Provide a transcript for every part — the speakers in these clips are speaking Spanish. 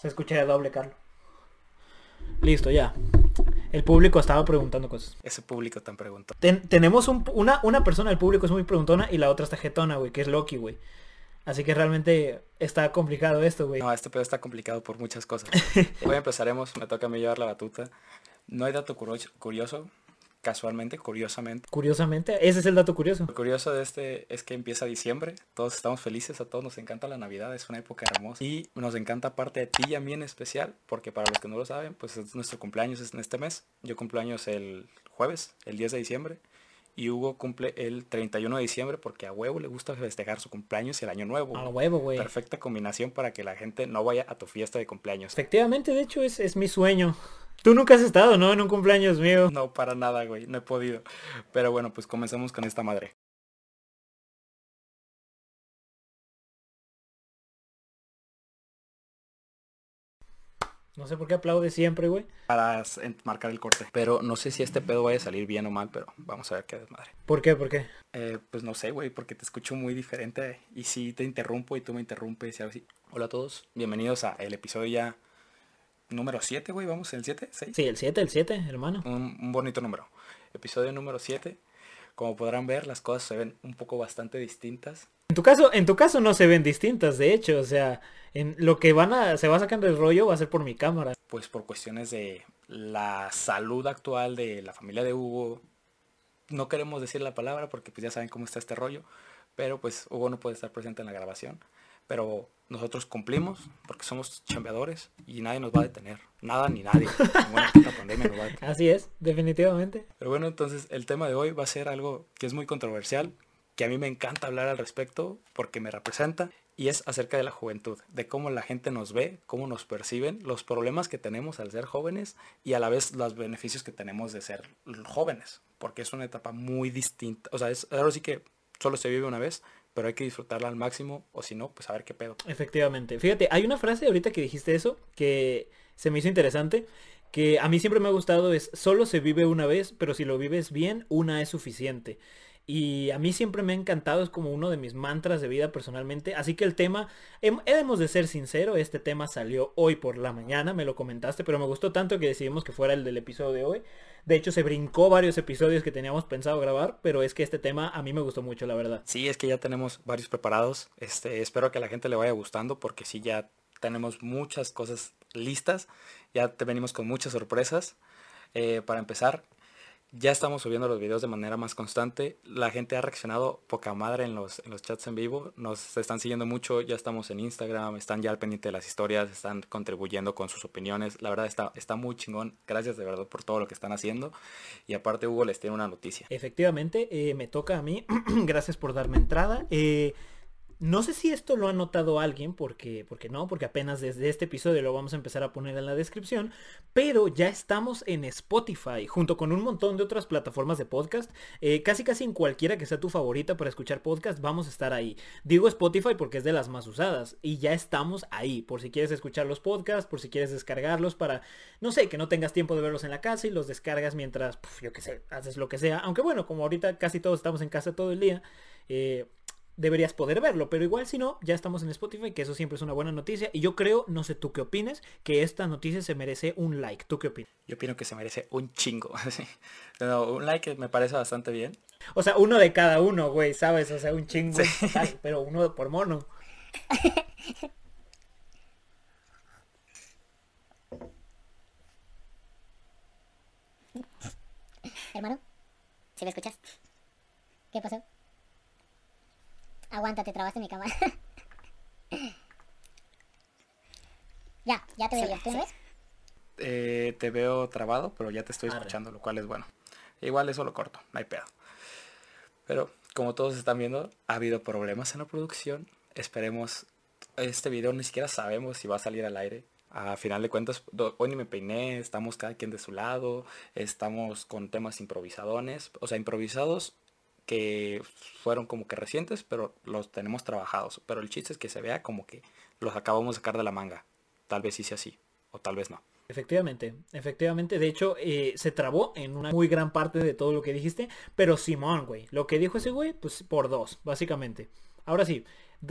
Se escucha doble, Carlos. Listo, ya. El público estaba preguntando cosas. Ese público tan preguntó. tenemos una, una persona del público es muy preguntona y la otra está jetona, güey, que es Loki, güey. Así que realmente está complicado esto, güey. No, este pedo está complicado por muchas cosas. Hoy empezaremos, me toca a mí llevar la batuta. No hay dato curioso, casualmente, curiosamente. Curiosamente, ese es el dato curioso. Lo curioso de este es que empieza diciembre, todos estamos felices, a todos nos encanta la Navidad, es una época hermosa. Y nos encanta aparte de ti y a mí en especial, porque para los que no lo saben, pues es nuestro cumpleaños es en este mes. Yo cumplo años el jueves, el 10 de diciembre. Y Hugo cumple el 31 de diciembre porque a huevo le gusta festejar su cumpleaños y el año nuevo. A huevo, güey. Perfecta combinación para que la gente no vaya a tu fiesta de cumpleaños. Efectivamente, de hecho es, es mi sueño. Tú nunca has estado, ¿no? En un cumpleaños mío. No, para nada, güey. No he podido. Pero bueno, pues comencemos con esta madre. No sé por qué aplaude siempre, güey. Para marcar el corte. Pero no sé si este pedo vaya a salir bien o mal, pero vamos a ver qué desmadre. ¿Por qué? ¿Por qué? Eh, pues no sé, güey, porque te escucho muy diferente. Y si te interrumpo y tú me interrumpes y así. Hola a todos, bienvenidos a el episodio ya número 7, güey, vamos, ¿el 7? Sí, el 7, el 7, hermano. Un, bonito número. Episodio número 7. Como podrán ver, las cosas se ven un poco bastante distintas. En tu caso, en tu caso no se ven distintas, de hecho, o sea, en lo que van a, se va a sacar del rollo va a ser por mi cámara. Pues por cuestiones de la salud actual de la familia de Hugo. No queremos decir la palabra porque pues ya saben cómo está este rollo. Pero pues Hugo no puede estar presente en la grabación pero nosotros cumplimos porque somos chambeadores y nadie nos va a detener. Nada ni nadie. Así es, definitivamente. Pero bueno, entonces el tema de hoy va a ser algo que es muy controversial, que a mí me encanta hablar al respecto porque me representa y es acerca de la juventud, de cómo la gente nos ve, cómo nos perciben, los problemas que tenemos al ser jóvenes y a la vez los beneficios que tenemos de ser jóvenes, porque es una etapa muy distinta. O sea, es, ahora sí que solo se vive una vez, pero hay que disfrutarla al máximo o si no, pues a ver qué pedo. Efectivamente. Fíjate, hay una frase ahorita que dijiste eso que se me hizo interesante, que a mí siempre me ha gustado es, solo se vive una vez, pero si lo vives bien, una es suficiente. Y a mí siempre me ha encantado, es como uno de mis mantras de vida personalmente. Así que el tema, hemos de ser sincero, este tema salió hoy por la mañana, me lo comentaste, pero me gustó tanto que decidimos que fuera el del episodio de hoy. De hecho, se brincó varios episodios que teníamos pensado grabar, pero es que este tema a mí me gustó mucho, la verdad. Sí, es que ya tenemos varios preparados. Este, espero que a la gente le vaya gustando porque sí ya tenemos muchas cosas listas. Ya te venimos con muchas sorpresas. Eh, para empezar, ya estamos subiendo los videos de manera más constante. La gente ha reaccionado poca madre en los, en los chats en vivo. Nos están siguiendo mucho. Ya estamos en Instagram. Están ya al pendiente de las historias. Están contribuyendo con sus opiniones. La verdad está, está muy chingón. Gracias de verdad por todo lo que están haciendo. Y aparte Hugo les tiene una noticia. Efectivamente, eh, me toca a mí. Gracias por darme entrada. Eh, no sé si esto lo ha notado alguien, porque, porque no, porque apenas desde este episodio lo vamos a empezar a poner en la descripción, pero ya estamos en Spotify, junto con un montón de otras plataformas de podcast, eh, casi casi en cualquiera que sea tu favorita para escuchar podcast, vamos a estar ahí. Digo Spotify porque es de las más usadas, y ya estamos ahí, por si quieres escuchar los podcasts, por si quieres descargarlos para, no sé, que no tengas tiempo de verlos en la casa y los descargas mientras, yo qué sé, haces lo que sea, aunque bueno, como ahorita casi todos estamos en casa todo el día, eh, deberías poder verlo, pero igual si no, ya estamos en Spotify, que eso siempre es una buena noticia. Y yo creo, no sé tú qué opines, que esta noticia se merece un like. ¿Tú qué opinas? Yo opino que se merece un chingo. un like me parece bastante bien. O sea, uno de cada uno, güey, ¿sabes? O sea, un chingo, pero uno por mono. Hermano, ¿si me escuchas? ¿Qué pasó? Aguanta, te trabaste mi cámara. ya, ya te veo. ¿Tú me ves? Eh, te veo trabado, pero ya te estoy escuchando, lo cual es bueno. Igual eso lo corto, no hay pedo. Pero como todos están viendo, ha habido problemas en la producción. Esperemos, este video ni siquiera sabemos si va a salir al aire. A final de cuentas, hoy ni me peiné, estamos cada quien de su lado, estamos con temas improvisadones, o sea, improvisados que fueron como que recientes, pero los tenemos trabajados. Pero el chiste es que se vea como que los acabamos de sacar de la manga. Tal vez sea así, o tal vez no. Efectivamente, efectivamente. De hecho, eh, se trabó en una muy gran parte de todo lo que dijiste. Pero Simón, güey. Lo que dijo ese güey, pues por dos, básicamente. Ahora sí,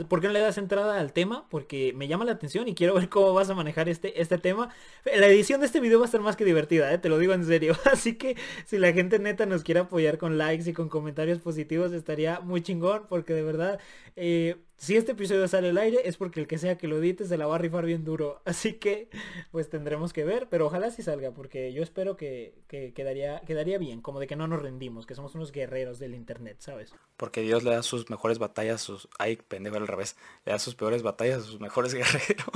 ¿Por qué no le das entrada al tema? Porque me llama la atención y quiero ver cómo vas a manejar este, este tema. La edición de este video va a estar más que divertida, ¿eh? te lo digo en serio. Así que si la gente neta nos quiere apoyar con likes y con comentarios positivos, estaría muy chingón. Porque de verdad, eh, si este episodio sale al aire es porque el que sea que lo edite se la va a rifar bien duro. Así que pues tendremos que ver. Pero ojalá sí salga porque yo espero que, quedaría, quedaría bien. Como de que no nos rendimos, que somos unos guerreros del internet, ¿sabes? Porque Dios le da sus mejores batallas, sus... Ay, pendejo al revés. Le da sus peores batallas a sus mejores guerreros.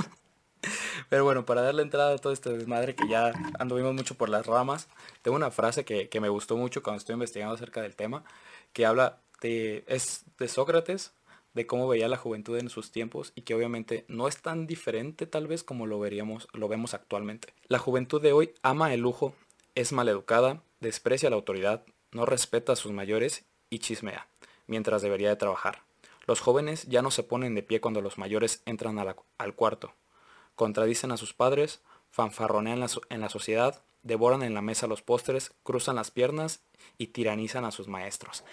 Pero bueno, para darle entrada a todo este desmadre que ya anduvimos mucho por las ramas, tengo una frase que, que me gustó mucho cuando estoy investigando acerca del tema, que habla de, es de Sócrates, de cómo veía la juventud en sus tiempos y que obviamente no es tan diferente tal vez como lo veríamos, lo vemos actualmente. La juventud de hoy ama el lujo, es maleducada, desprecia la autoridad, no respeta a sus mayores y chismea, mientras debería de trabajar. Los jóvenes ya no se ponen de pie cuando los mayores entran al cuarto. Contradicen a sus padres, fanfarronean en la sociedad, devoran en la mesa los postres, cruzan las piernas y tiranizan a sus maestros.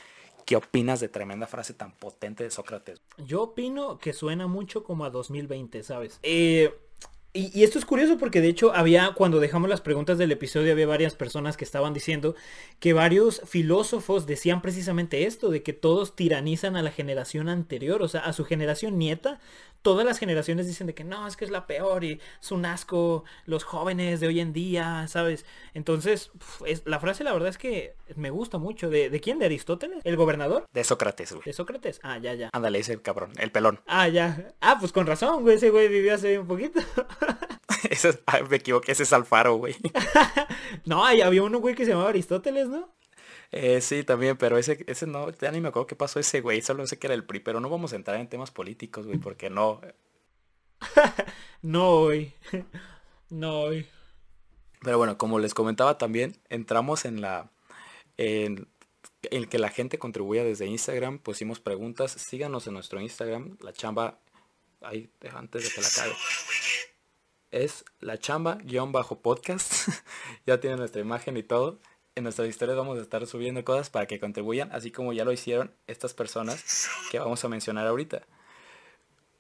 ¿Qué opinas de tremenda frase tan potente de Sócrates? Yo opino que suena mucho como a 2020, ¿sabes? Eh, y, esto es curioso porque de hecho había, cuando dejamos las preguntas del episodio, había varias personas que estaban diciendo que varios filósofos decían precisamente esto, de que todos tiranizan a la generación anterior, o sea, a su generación nieta, todas las generaciones dicen de que no, es que es la peor y es un asco los jóvenes de hoy en día, ¿sabes? Entonces, es, la frase la verdad es que me gusta mucho. ¿De, ¿De quién? ¿De Aristóteles? ¿El gobernador? De Sócrates, güey. ¿De Sócrates? Ah, ya, ya. Ándale, ese cabrón, el pelón. Ah, ya. Ah, pues con razón, güey, ese güey vivió hace un poquito. ese, me equivoqué, ese es Alfaro, güey. no, había uno, güey, que se llamaba Aristóteles, ¿no? Eh, sí, también, pero ese, ese no, ya ni me acuerdo qué pasó ese güey, solo sé que era el PRI, pero no vamos a entrar en temas políticos, güey, porque no. no, güey. No, güey. Pero bueno, como les comentaba también, entramos en la... En, el que la gente contribuya desde Instagram, pusimos preguntas, síganos en nuestro Instagram, la chamba, ahí, antes de que la cague. Es la chamba guion bajo podcast, ya tiene nuestra imagen y todo en nuestras historias vamos a estar subiendo cosas para que contribuyan, así como ya lo hicieron estas personas que vamos a mencionar ahorita.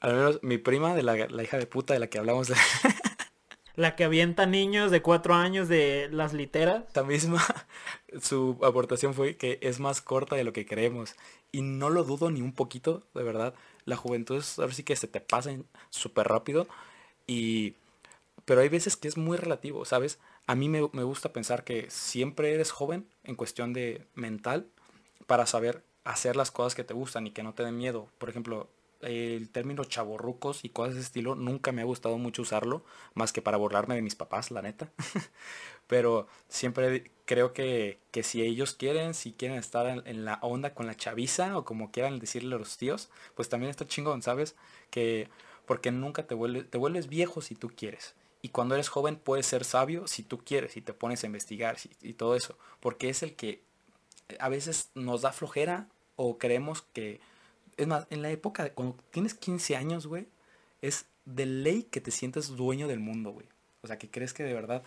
Al menos mi prima, de la, hija de puta de la que hablamos. De... La que avienta niños de cuatro años de las literas. La misma, su aportación fue que es más corta de lo que creemos. Y no lo dudo ni un poquito, de verdad. La juventud es, ahora sí que se te pasa súper rápido. Y... Pero hay veces que es muy relativo, ¿sabes? a mí me, gusta pensar que siempre eres joven en cuestión de mental para saber hacer las cosas que te gustan y que no te den miedo. Por ejemplo, el término chaborrucos y cosas de ese estilo nunca me ha gustado mucho usarlo, más que para burlarme de mis papás, la neta. Pero siempre creo que, si ellos quieren, si quieren estar en, la onda con la chaviza o como quieran decirle a los tíos, pues también está chingón, ¿sabes? Que porque nunca te vuelves viejo si tú quieres. Y cuando eres joven puedes ser sabio si tú quieres y te pones a investigar y todo eso. Porque es el que a veces nos da flojera o creemos que... Es más, en la época, de, cuando tienes 15 años, güey, es de ley que te sientes dueño del mundo, güey. O sea, que crees que de verdad,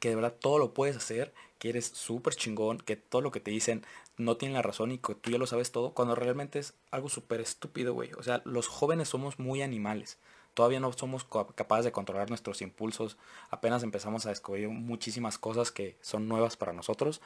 que de verdad todo lo puedes hacer, que eres súper chingón, que todo lo que te dicen no tiene la razón y que tú ya lo sabes todo, cuando realmente es algo súper estúpido, güey. O sea, los jóvenes somos muy animales todavía no somos capaces de controlar nuestros impulsos, apenas empezamos a descubrir muchísimas cosas que son nuevas para nosotros,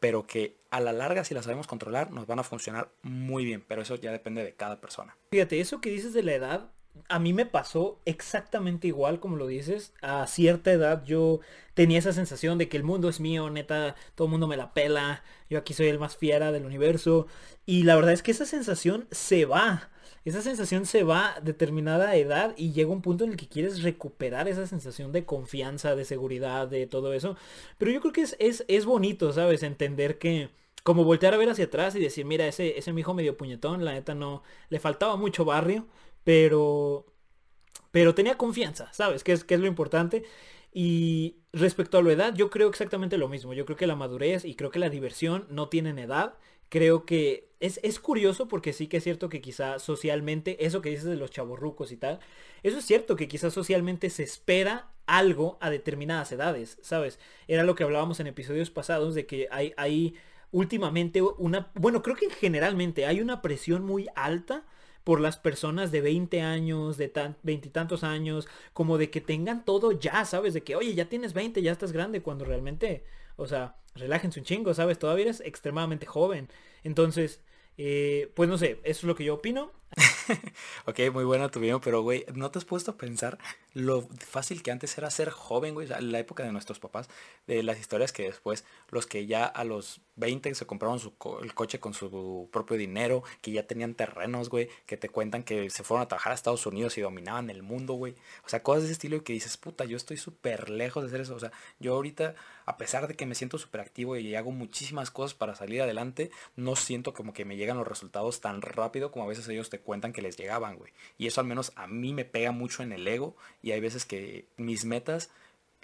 pero que a la larga si las sabemos controlar nos van a funcionar muy bien, pero eso ya depende de cada persona. Fíjate, eso que dices de la edad, a mí me pasó exactamente igual como lo dices. A cierta edad yo tenía esa sensación de que el mundo es mío, neta, todo el mundo me la pela, yo aquí soy el más fiera del universo. Y la verdad es que esa sensación se va esa sensación se va a determinada edad y llega un punto en el que quieres recuperar esa sensación de confianza, de seguridad, de todo eso. Pero yo creo que es, es, es bonito, ¿sabes? Entender que como voltear a ver hacia atrás y decir, mira, ese, ese hijo medio puñetón, la neta no, le faltaba mucho barrio, pero, pero tenía confianza, ¿sabes? Que es, que es lo importante. Y respecto a la edad, yo creo exactamente lo mismo. Yo creo que la madurez y creo que la diversión no tienen edad creo que es, es, curioso porque sí que es cierto que quizá socialmente, eso que dices de los chavorrucos y tal, eso es cierto que quizá socialmente se espera algo a determinadas edades, ¿sabes? Era lo que hablábamos en episodios pasados de que hay, hay últimamente una, bueno, creo que generalmente hay una presión muy alta por las personas de 20 años, de veintitantos años, como de que tengan todo ya, ¿sabes? De que, oye, ya tienes 20, ya estás grande, cuando realmente, o sea, relájense un chingo, ¿sabes? Todavía eres extremadamente joven. Entonces, eh, pues no sé, eso es lo que yo opino. ok, muy buena tu video, pero güey, ¿no te has puesto a pensar lo fácil que antes era ser joven, güey? La época de nuestros papás, de las historias que después, los que ya a los 20 se compraron su el coche con su propio dinero, que ya tenían terrenos, güey, que te cuentan que se fueron a trabajar a Estados Unidos y dominaban el mundo, güey. O sea, cosas de ese estilo que dices, puta, yo estoy súper lejos de hacer eso. O sea, yo ahorita, a pesar de que me siento súper activo y hago muchísimas cosas para salir adelante, no siento como que me llegan los resultados tan rápido como a veces ellos te cuentan que les llegaban, güey. Y eso al menos a mí me pega mucho en el ego y hay veces que mis metas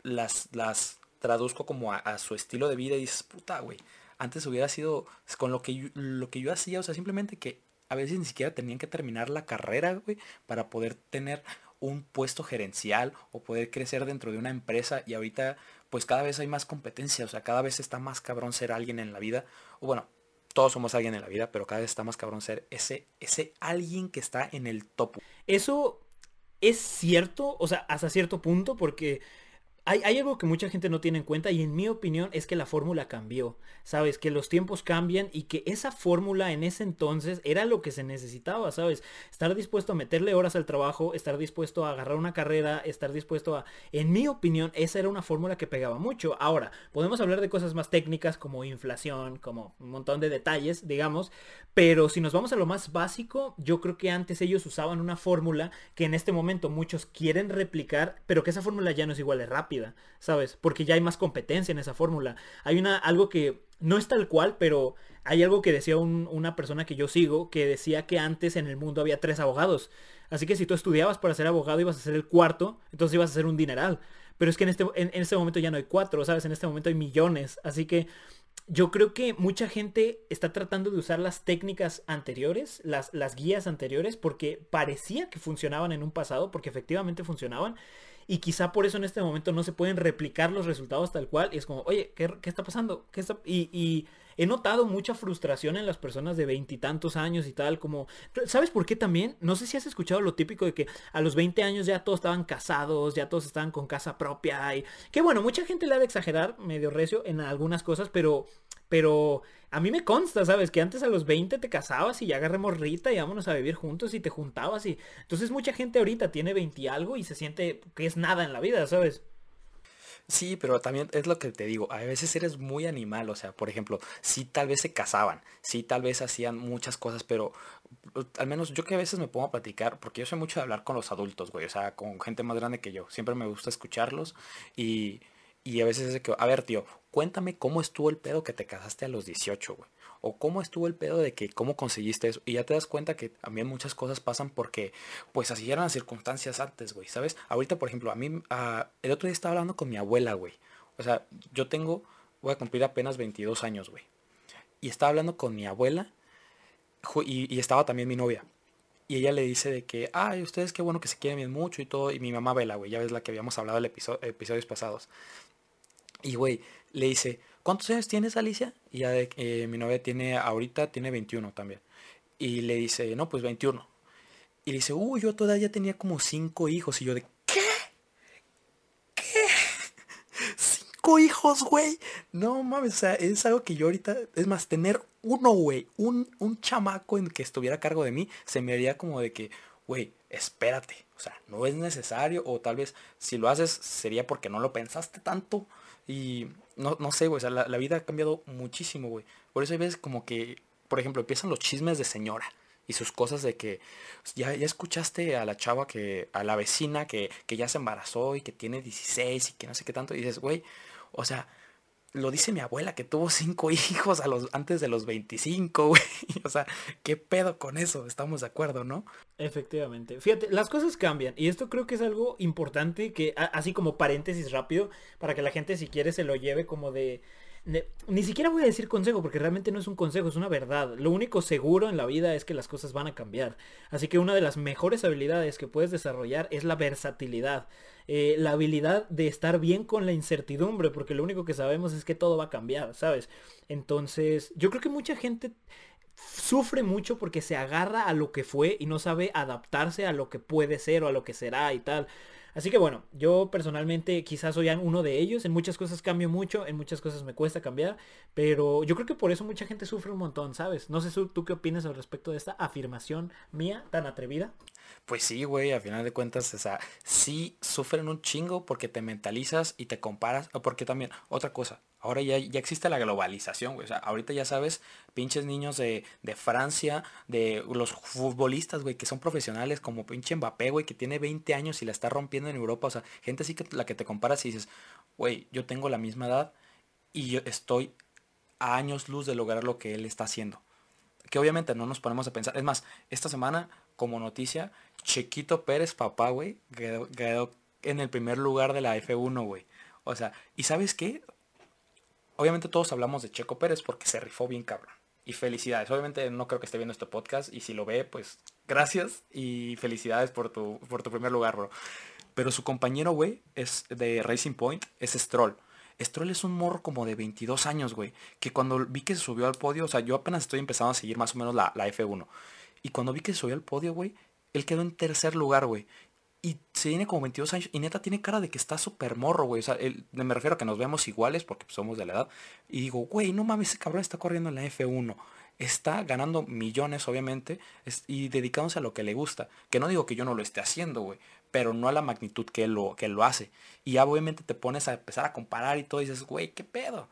las, las traduzco como a, su estilo de vida y puta, güey. Antes hubiera sido con lo que, yo, lo que yo hacía, o sea, simplemente que a veces ni siquiera tenían que terminar la carrera, güey, para poder tener un puesto gerencial o poder crecer dentro de una empresa y ahorita pues cada vez hay más competencia, o sea, cada vez está más cabrón ser alguien en la vida, o bueno, todos somos alguien en la vida, pero cada vez está más cabrón ser ese, ese alguien que está en el top. Eso es cierto, o sea, hasta cierto punto, porque hay, algo que mucha gente no tiene en cuenta y en mi opinión es que la fórmula cambió. Sabes, que los tiempos cambian y que esa fórmula en ese entonces era lo que se necesitaba, ¿sabes? Estar dispuesto a meterle horas al trabajo, estar dispuesto a agarrar una carrera, estar dispuesto a... En mi opinión, esa era una fórmula que pegaba mucho. Ahora, podemos hablar de cosas más técnicas como inflación, como un montón de detalles, digamos, pero si nos vamos a lo más básico, yo creo que antes ellos usaban una fórmula que en este momento muchos quieren replicar, pero que esa fórmula ya no es igual de rápida. ¿Sabes? Porque ya hay más competencia en esa fórmula. Hay una, algo que no es tal cual, pero hay algo que decía una persona que yo sigo, que decía que antes en el mundo había tres abogados. Así que si tú estudiabas para ser abogado ibas a ser el cuarto, entonces ibas a ser un dineral. Pero es que en este, en este momento ya no hay cuatro, ¿sabes? En este momento hay millones. Así que yo creo que mucha gente está tratando de usar las técnicas anteriores, las, las guías anteriores, porque parecía que funcionaban en un pasado, porque efectivamente funcionaban, y quizá por eso en este momento no se pueden replicar los resultados tal cual. Y es como, oye, ¿qué, está pasando? ¿Qué está? Y, he notado mucha frustración en las personas de veintitantos años y tal, como, ¿sabes por qué también? No sé si has escuchado lo típico de que a los 20 años ya todos estaban casados, ya todos estaban con casa propia y que bueno, mucha gente le ha de exagerar medio recio en algunas cosas, pero pero a mí me consta, ¿sabes? Que antes a los 20 te casabas y ya agarremos Rita y vámonos a vivir juntos y te juntabas y... Entonces mucha gente ahorita tiene 20 y algo y se siente que es nada en la vida, ¿sabes? Sí, pero también es lo que te digo, a veces eres muy animal, o sea, por ejemplo, sí tal vez se casaban, sí tal vez hacían muchas cosas, pero al menos yo que a veces me pongo a platicar, porque yo soy mucho de hablar con los adultos, güey, o sea, con gente más grande que yo, siempre me gusta escucharlos y y a veces es de que, a ver, tío, cuéntame cómo estuvo el pedo que te casaste a los 18, güey. O cómo estuvo el pedo de que cómo conseguiste eso. Y ya te das cuenta que también muchas cosas pasan porque, pues así eran las circunstancias antes, güey, ¿sabes? Ahorita, por ejemplo, a mí, el otro día estaba hablando con mi abuela, güey. O sea, yo tengo, voy a cumplir apenas 22 años, güey. Y estaba hablando con mi abuela y, estaba también mi novia. Y ella le dice de que, ay, ustedes qué bueno que se quieren bien mucho y todo. Y mi mamá Vela, güey, ya ves la que habíamos hablado en episodio, episodios pasados. Y, güey, le dice, ¿cuántos años tienes, Alicia? Y ya de, eh, mi novia tiene, ahorita tiene 21 también. Y le dice, no, pues 21. Y le dice, uy, yo todavía tenía como 5 hijos. Y yo de, ¿qué? ¿Qué? ¿Cinco hijos, güey? No mames, o sea, es algo que yo ahorita, es más, tener uno, güey, un, un chamaco en que estuviera a cargo de mí, se me haría como de que, güey, espérate. O sea, no es necesario. O tal vez si lo haces sería porque no lo pensaste tanto. Y no, no sé, güey, o sea, la, vida ha cambiado muchísimo, güey. Por eso hay veces como que, por ejemplo, empiezan los chismes de señora y sus cosas de que ya, ya escuchaste a la chava que, a la vecina que, que ya se embarazó y que tiene 16 y que no sé qué tanto. Y dices, güey, o sea, lo dice mi abuela que tuvo cinco hijos a los, antes de los 25, güey. O sea, ¿qué pedo con eso? Estamos de acuerdo, ¿no? Efectivamente. Fíjate, las cosas cambian. Y esto creo que es algo importante que, así como paréntesis rápido, para que la gente si quiere se lo lleve como de ni siquiera voy a decir consejo porque realmente no es un consejo, es una verdad. Lo único seguro en la vida es que las cosas van a cambiar. Así que una de las mejores habilidades que puedes desarrollar es la versatilidad. Eh, la habilidad de estar bien con la incertidumbre, porque lo único que sabemos es que todo va a cambiar, ¿sabes? Entonces, yo creo que mucha gente sufre mucho porque se agarra a lo que fue y no sabe adaptarse a lo que puede ser o a lo que será y tal. Así que bueno, yo personalmente quizás soy uno de ellos. En muchas cosas cambio mucho, en muchas cosas me cuesta cambiar. Pero yo creo que por eso mucha gente sufre un montón, ¿sabes? No sé tú qué opinas al respecto de esta afirmación mía tan atrevida. Pues sí, güey, a final de cuentas, o sea, sí sufren un chingo porque te mentalizas y te comparas. Porque también, otra cosa, ahora ya, ya existe la globalización, güey. O sea, ahorita ya sabes, pinches niños de, de Francia, de los futbolistas, güey, que son profesionales, como pinche Mbappé, güey, que tiene 20 años y la está rompiendo en Europa. O sea, gente así que la que te comparas y dices, güey, yo tengo la misma edad y yo estoy a años luz de lograr lo que él está haciendo. Que obviamente no nos ponemos a pensar. Es más, esta semana, como noticia, Chequito Pérez, papá, güey, quedó, en el primer lugar de la F1, güey. O sea, ¿y sabes qué? Obviamente todos hablamos de Checo Pérez porque se rifó bien cabrón. Y felicidades. Obviamente no creo que esté viendo este podcast. Y si lo ve, pues gracias. Y felicidades por tu, por tu primer lugar, bro. Pero su compañero, güey, es de Racing Point, es Stroll. Stroll es un morro como de 22 años, güey. Que cuando vi que se subió al podio, o sea, yo apenas estoy empezando a seguir más o menos la, la F1. Y cuando vi que se subió al podio, güey, él quedó en tercer lugar, güey. Y se tiene como 22 años. Y neta tiene cara de que está súper morro, güey. O sea, me refiero a que nos vemos iguales porque pues, somos de la edad. Y digo, güey, no mames, ese cabrón está corriendo en la F1. Está ganando millones, obviamente, y dedicándose a lo que le gusta. Que no digo que yo no lo esté haciendo, güey. Pero no a la magnitud que lo, que lo hace. Y ya obviamente te pones a empezar a comparar y todo. Y dices, güey, ¿qué pedo?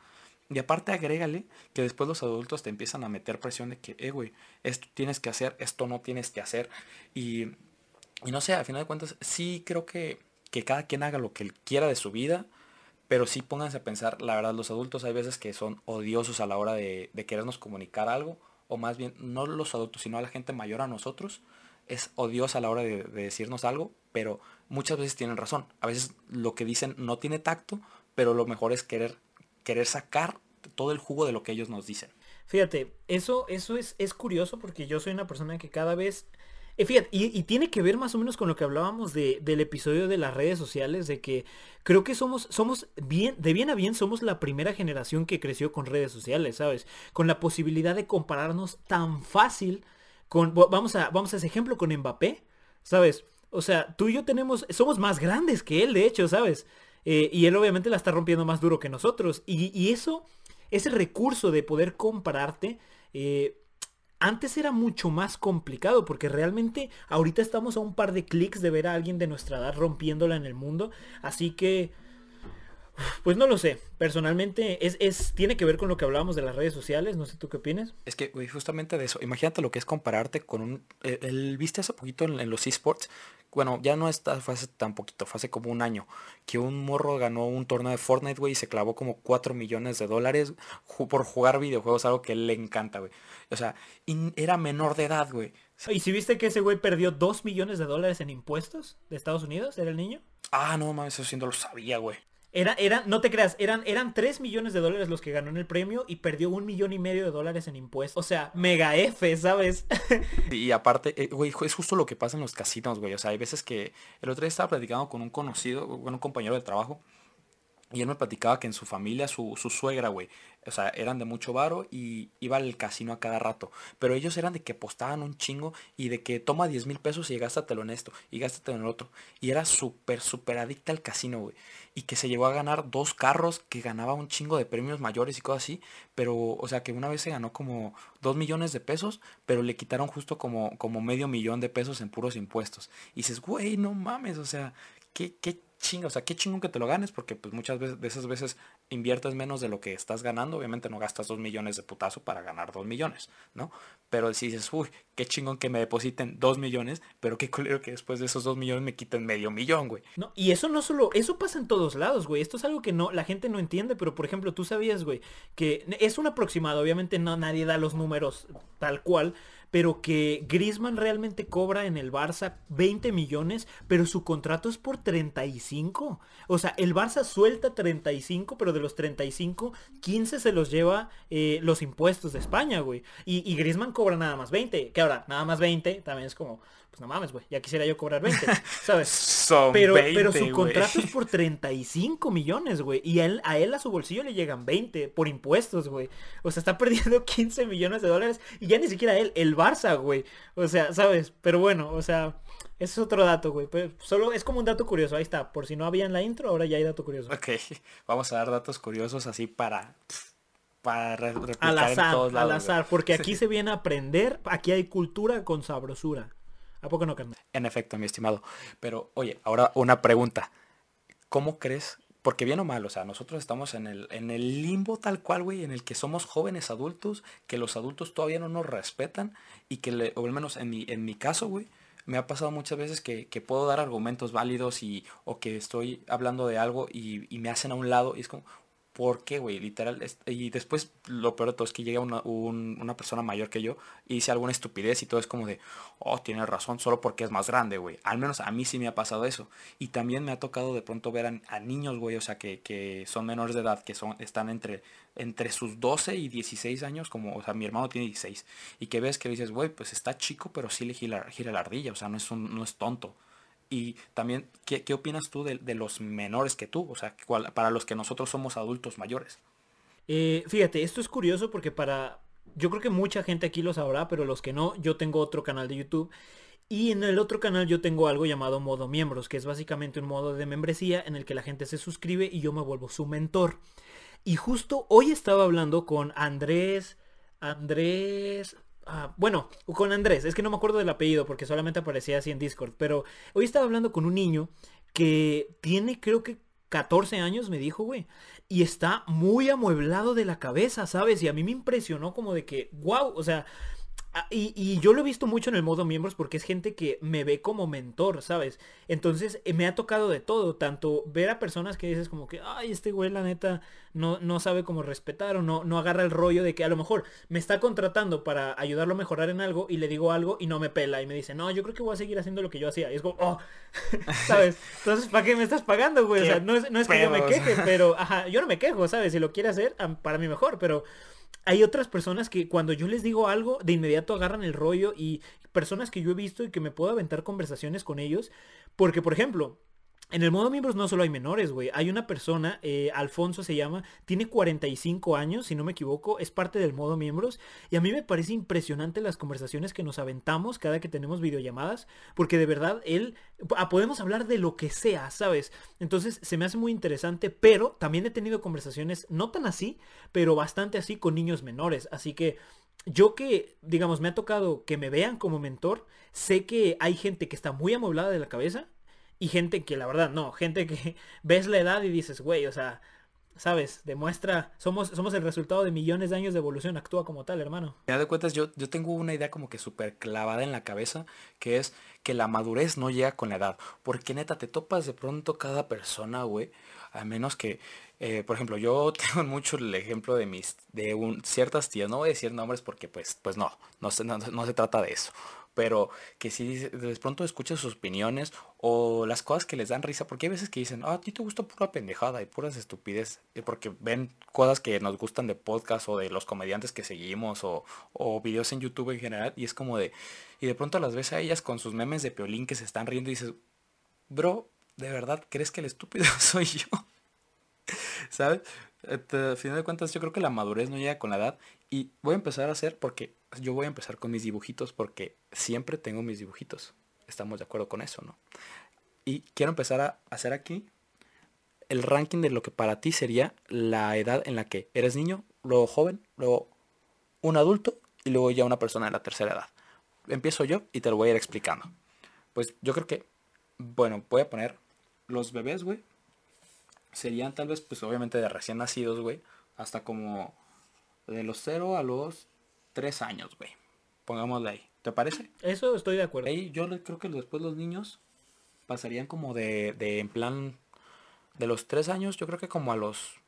Y aparte agrégale que después los adultos te empiezan a meter presión de que, eh, güey, esto tienes que hacer, esto no tienes que hacer. Y, y no sé, al final de cuentas, sí creo que, que cada quien haga lo que él quiera de su vida. Pero sí pónganse a pensar, la verdad, los adultos hay veces que son odiosos a la hora de, querernos comunicar algo. O más bien, no los adultos, sino a la gente mayor a nosotros. Es odiosa a la hora de, de decirnos algo. Pero muchas veces tienen razón. A veces lo que dicen no tiene tacto. Pero lo mejor es querer querer sacar todo el jugo de lo que ellos nos dicen. Fíjate, eso, eso es, es curioso porque yo soy una persona que cada vez... Eh, y, tiene que ver más o menos con lo que hablábamos de, del episodio de las redes sociales, de que creo que somos, somos bien, de bien a bien somos la primera generación que creció con redes sociales, ¿sabes? Con la posibilidad de compararnos tan fácil con, vamos a, vamos a ese ejemplo con Mbappé, ¿sabes? O sea, tú y yo tenemos, somos más grandes que él, de hecho, ¿sabes? Eh, y él obviamente la está rompiendo más duro que nosotros. Y, eso, ese recurso de poder compararte, eh, antes era mucho más complicado porque realmente ahorita estamos a un par de clics de ver a alguien de nuestra edad rompiéndola en el mundo. Así que pues no lo sé. Personalmente es, es, tiene que ver con lo que hablábamos de las redes sociales. No sé tú qué opinas. Es que, justamente de eso. Imagínate lo que es compararte con un... Eh, el, ¿Viste hace poquito en, los esports? Bueno, ya no está, fue hace tan poquito, fue hace como un año. Que un morro ganó un torneo de Fortnite, güey, y se clavó como 4 millones de dólares por jugar videojuegos, algo que le encanta, güey. O sea, era menor de edad, güey. ¿Y si viste que ese güey perdió 2 millones de dólares en impuestos de Estados Unidos? ¿Era el niño? Ah, no mames, eso sí no lo sabía, güey. Era, era, no te creas, eran, eran 3 millones de dólares los que ganó en el premio y perdió un millón y medio de dólares en impuestos. O sea, mega F, ¿sabes? y aparte, eh, güey, es justo lo que pasa en los casinos, güey. O sea, hay veces que el otro día estaba platicando con un conocido, con un compañero de trabajo. Y él me platicaba que en su familia, su, su suegra, güey, o sea, eran de mucho varo y iba al casino a cada rato. Pero ellos eran de que apostaban un chingo y de que toma 10 mil pesos y gástatelo en esto y gástatelo en el otro. Y era súper, súper adicta al casino, güey. Y que se llegó a ganar dos carros, que ganaba un chingo de premios mayores y cosas así. Pero, o sea, que una vez se ganó como 2 millones de pesos, pero le quitaron justo como, como medio millón de pesos en puros impuestos. Y dices, güey, no mames, o sea, qué, qué chingo, o sea, qué chingón que te lo ganes, porque pues muchas veces, de esas veces inviertes menos de lo que estás ganando, obviamente no gastas dos millones de putazo para ganar dos millones, ¿no? Pero si dices, uy, qué chingón que me depositen dos millones, pero qué culero que después de esos dos millones me quiten medio millón, güey. No, y eso no solo, eso pasa en todos lados, güey. Esto es algo que no, la gente no entiende, pero por ejemplo, tú sabías, güey, que es un aproximado, obviamente no nadie da los números tal cual, pero que Griezmann realmente cobra en el Barça 20 millones, pero su contrato es por 35. O sea, el Barça suelta 35, pero de los 35, 15 se los lleva eh, los impuestos de España, güey. Y, y Griezmann cobra nada más 20. Que ahora, nada más 20, también es como, pues no mames, güey, ya quisiera yo cobrar 20, ¿sabes? Son pero, 20, pero su contrato es por 35 millones, güey. Y a él, a él a su bolsillo le llegan 20 por impuestos, güey. O sea, está perdiendo 15 millones de dólares. Y ya ni siquiera él, el Barça, güey. O sea, ¿sabes? Pero bueno, o sea, ese es otro dato, güey. Pero solo es como un dato curioso. Ahí está. Por si no había en la intro, ahora ya hay dato curioso. Ok, vamos a dar datos curiosos así para... Para re- replicar Al en azar, todos al lados, güey. azar. Porque aquí se viene a aprender. Aquí hay cultura con sabrosura. ¿A poco no, carnal? En efecto, mi estimado. Pero, oye, ahora una pregunta. ¿Cómo crees? Porque bien o mal, o sea, nosotros estamos en el, en el limbo tal cual, güey, en el que somos jóvenes adultos, que los adultos todavía no nos respetan y que, o al menos en mi, en mi caso, güey, me ha pasado muchas veces que, que puedo dar argumentos válidos y, o que estoy hablando de algo y, y me hacen a un lado y es como, ¿por qué, güey? Literal. y después lo peor de todo es que llega una, un- una persona mayor que yo y dice alguna estupidez y todo es como de, oh, tienes razón, solo porque es más grande, güey. Al menos a mí sí me ha pasado eso. Y también me ha tocado de pronto ver a, niños, güey, o sea, que, que son menores de edad, que son, están entre, entre sus 12 y 16 años, como, o sea, mi hermano tiene 16. Y que ves que dices, güey, pues está chico, pero sí le gira, gira la ardilla, o sea, no es, no es tonto. Y también, ¿qué, qué opinas tú de, de los menores que tú? O sea, para los que nosotros somos adultos mayores. Eh, fíjate, esto es curioso porque para... Yo creo que mucha gente aquí lo sabrá, pero los que no, yo tengo otro canal de YouTube. Y en el otro canal yo tengo algo llamado modo miembros, que es básicamente un modo de membresía en el que la gente se suscribe y yo me vuelvo su mentor. Y justo hoy estaba hablando con Andrés, Andrés, ah, bueno, con Andrés, es que no me acuerdo del apellido porque solamente aparecía así en Discord, pero hoy estaba hablando con un niño que tiene creo que 14 años, me dijo, güey, y está muy amueblado de la cabeza, ¿sabes? Y a mí me impresionó como de que, wow, o sea, Y, y yo lo he visto mucho en el modo miembros porque es gente que me ve como mentor, ¿sabes? Entonces eh, me ha tocado de todo, tanto ver a personas que dices como que, ay, este güey la neta no, no sabe cómo respetar o no, no agarra el rollo de que a lo mejor me está contratando para ayudarlo a mejorar en algo y le digo algo y no me pela y me dice, no, yo creo que voy a seguir haciendo lo que yo hacía. Y es como, oh, ¿sabes? Entonces, ¿para qué me estás pagando, güey? O sea, no es, no es que yo me queje, pero, ajá, yo no me quejo, ¿sabes? Si lo quiere hacer, para mí mejor, pero hay otras personas que cuando yo les digo algo, de inmediato agarran el rollo y personas que yo he visto y que me puedo aventar conversaciones con ellos. Porque, por ejemplo, en el modo miembros no solo hay menores, güey. Hay una persona, eh, Alfonso se llama, tiene 45 años, si no me equivoco, es parte del modo miembros. Y a mí me parece impresionante las conversaciones que nos aventamos cada que tenemos videollamadas. Porque de verdad, él, ah, podemos hablar de lo que sea, ¿sabes? Entonces se me hace muy interesante, pero también he tenido conversaciones no tan así, pero bastante así con niños menores. Así que yo que, digamos, me ha tocado que me vean como mentor, sé que hay gente que está muy amueblada de la cabeza y gente que la verdad no, gente que ves la edad y dices, güey, o sea, sabes, demuestra, somos, somos el resultado de millones de años de evolución, actúa como tal, hermano. Ya de cuentas, yo, yo tengo una idea como que súper clavada en la cabeza, que es que la madurez no llega con la edad. Porque neta, te topas de pronto cada persona, güey. A menos que, eh, por ejemplo, yo tengo mucho el ejemplo de mis, de un, ciertas tías, no voy a decir nombres porque pues, pues no, no no, no se trata de eso. Pero que si de pronto escuchas sus opiniones o las cosas que les dan risa, porque hay veces que dicen, ah, a ti te gusta pura pendejada y puras estupidez, porque ven cosas que nos gustan de podcast o de los comediantes que seguimos o, o videos en YouTube en general y es como de, y de pronto las ves a ellas con sus memes de piolín que se están riendo y dices, bro, ¿de verdad crees que el estúpido soy yo? ¿Sabes? Al final de cuentas yo creo que la madurez no llega con la edad y voy a empezar a hacer porque yo voy a empezar con mis dibujitos porque siempre tengo mis dibujitos. Estamos de acuerdo con eso, ¿no? Y quiero empezar a hacer aquí el ranking de lo que para ti sería la edad en la que eres niño, luego joven, luego un adulto y luego ya una persona de la tercera edad. Empiezo yo y te lo voy a ir explicando. Pues yo creo que, bueno, voy a poner los bebés, güey. Serían tal vez, pues obviamente de recién nacidos, güey. Hasta como de los 0 a los 3 años, güey. Pongámosle ahí. ¿Te parece? Eso estoy de acuerdo. Ahí yo creo que después los niños pasarían como de, de en plan de los 3 años, yo creo que como a los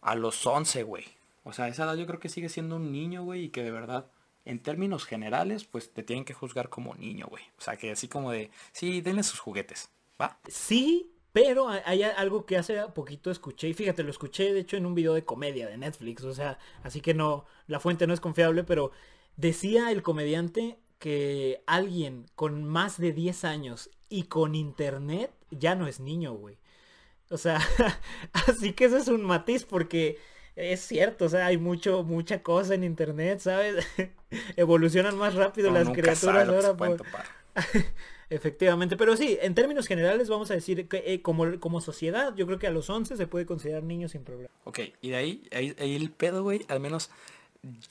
a los 11, güey. O sea, esa edad yo creo que sigue siendo un niño, güey, y que de verdad en términos generales, pues te tienen que juzgar como niño, güey. O sea, que así como de, sí, denle sus juguetes, ¿va? Sí, pero hay algo que hace poquito escuché, y fíjate, lo escuché de hecho en un video de comedia de Netflix, o sea, así que no, la fuente no es confiable, pero decía el comediante que alguien con más de 10 años y con internet ya no es niño, güey. O sea, así que eso es un matiz porque es cierto, o sea, hay mucho, mucha cosa en internet, ¿sabes? Evolucionan más rápido las criaturas ahora. Por... Efectivamente, pero sí, en términos generales vamos a decir que eh, como, como sociedad, yo creo que a los 11 se puede considerar niños sin problema. Ok, y de ahí, ahí, ahí el pedo, güey, al menos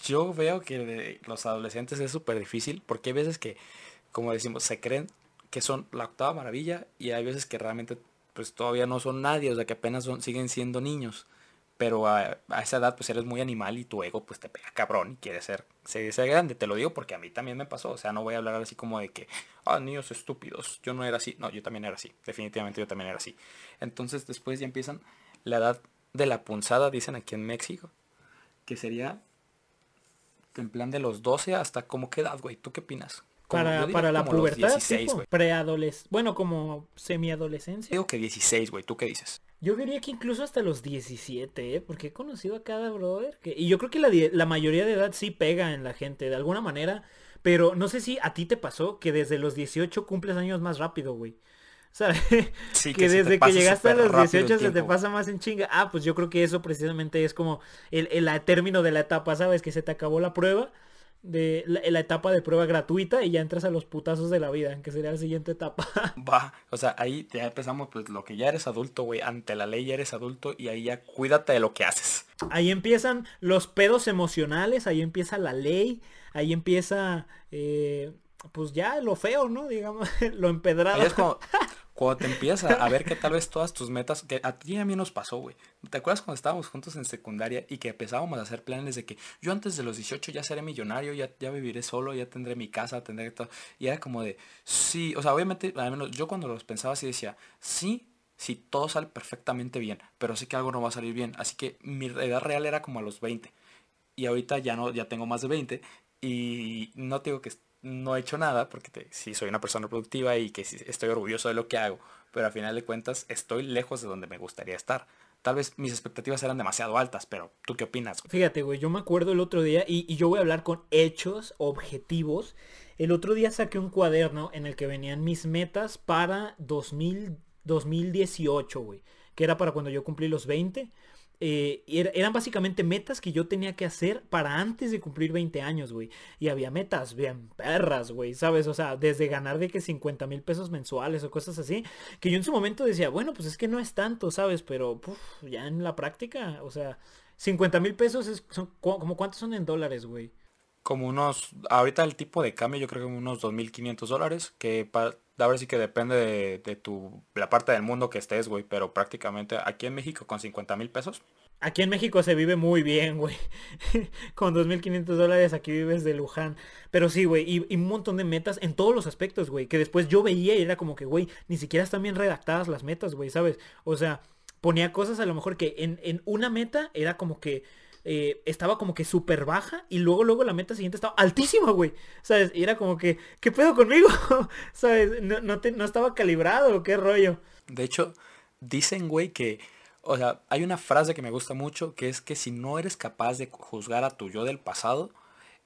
yo veo que de los adolescentes es súper difícil porque hay veces que, como decimos, se creen que son la octava maravilla y hay veces que realmente pues todavía no son nadie, o sea que apenas son, siguen siendo niños. Pero a, esa edad pues eres muy animal y tu ego pues te pega cabrón y quieres ser, ser, ser, grande. Te lo digo porque a mí también me pasó. O sea, no voy a hablar así como de que, ah, niños estúpidos. Yo no era así. No, yo también era así. Definitivamente yo también era así. Entonces después ya empiezan la edad de la punzada, dicen aquí en México. Que sería en plan de los 12 hasta como qué edad, güey. ¿Tú qué opinas? para, para la pubertad, 16, preadolescencia, bueno, como semiadolescencia. Digo que 16, güey, ¿tú qué dices? Yo diría que incluso hasta los 17, ¿eh? porque he conocido a cada brother. Que... Y yo creo que la, la mayoría de edad sí pega en la gente, de alguna manera. Pero no sé si a ti te pasó que desde los 18 cumples años más rápido, güey. ¿Sabes? Sí, que, desde que llegaste a los 18 se te pasa más en chinga. Ah, pues yo creo que eso precisamente es como el, el término de la etapa, ¿sabes? Que se te acabó la prueba de la, etapa de prueba gratuita y ya entras a los putazos de la vida, que sería la siguiente etapa. Va, o sea, ahí ya empezamos, pues lo que ya eres adulto, güey, ante la ley ya eres adulto y ahí ya cuídate de lo que haces. Ahí empiezan los pedos emocionales, ahí empieza la ley, ahí empieza, eh, pues ya lo feo, ¿no? Digamos, lo empedrado. es como, cuando te empiezas a ver que tal vez todas tus metas, que a ti y a mí nos pasó, güey. ¿Te acuerdas cuando estábamos juntos en secundaria y que empezábamos a hacer planes de que yo antes de los 18 ya seré millonario, ya, ya viviré solo, ya tendré mi casa, tendré todo? Y era como de, sí, o sea, obviamente, al menos yo cuando los pensaba así decía, sí, sí, todo sale perfectamente bien, pero sé que algo no va a salir bien. Así que mi edad real era como a los 20. Y ahorita ya no, ya tengo más de 20. Y no tengo que no he hecho nada porque sí soy una persona productiva y que estoy orgulloso de lo que hago, pero al final de cuentas estoy lejos de donde me gustaría estar. Tal vez mis expectativas eran demasiado altas, pero ¿tú qué opinas? Fíjate, güey, yo me acuerdo el otro día y, y yo voy a hablar con hechos objetivos. El otro día saqué un cuaderno en el que venían mis metas para 2000, 2018, güey, que era para cuando yo cumplí los 20. Eh, eran básicamente metas que yo tenía que hacer para antes de cumplir 20 años, güey. Y había metas bien perras, güey, ¿sabes? O sea, desde ganar de que 50 mil pesos mensuales o cosas así, que yo en su momento decía, bueno, pues es que no es tanto, ¿sabes? Pero ya en la práctica, o sea, 50 mil pesos es, como cuántos son en dólares, güey. Como unos, ahorita el tipo de cambio yo creo que unos 2.500 dólares, que para, ver sí que depende de, de, tu, la parte del mundo que estés, güey, pero prácticamente aquí en México con 50 mil pesos. Aquí en México se vive muy bien, güey. con 2.500 dólares aquí vives de Luján. Pero sí, güey, y, un montón de metas en todos los aspectos, güey. Que después yo veía y era como que, güey, ni siquiera están bien redactadas las metas, güey, ¿sabes? O sea, ponía cosas a lo mejor que en, en una meta era como que eh, estaba como que súper baja y luego luego la meta siguiente estaba altísima, güey. ¿Sabes? Y era como que, ¿qué pedo conmigo? ¿Sabes? No, no, no estaba calibrado, qué rollo. De hecho, dicen, güey, que, o sea, hay una frase que me gusta mucho, que es que si no eres capaz de juzgar a tu yo del pasado,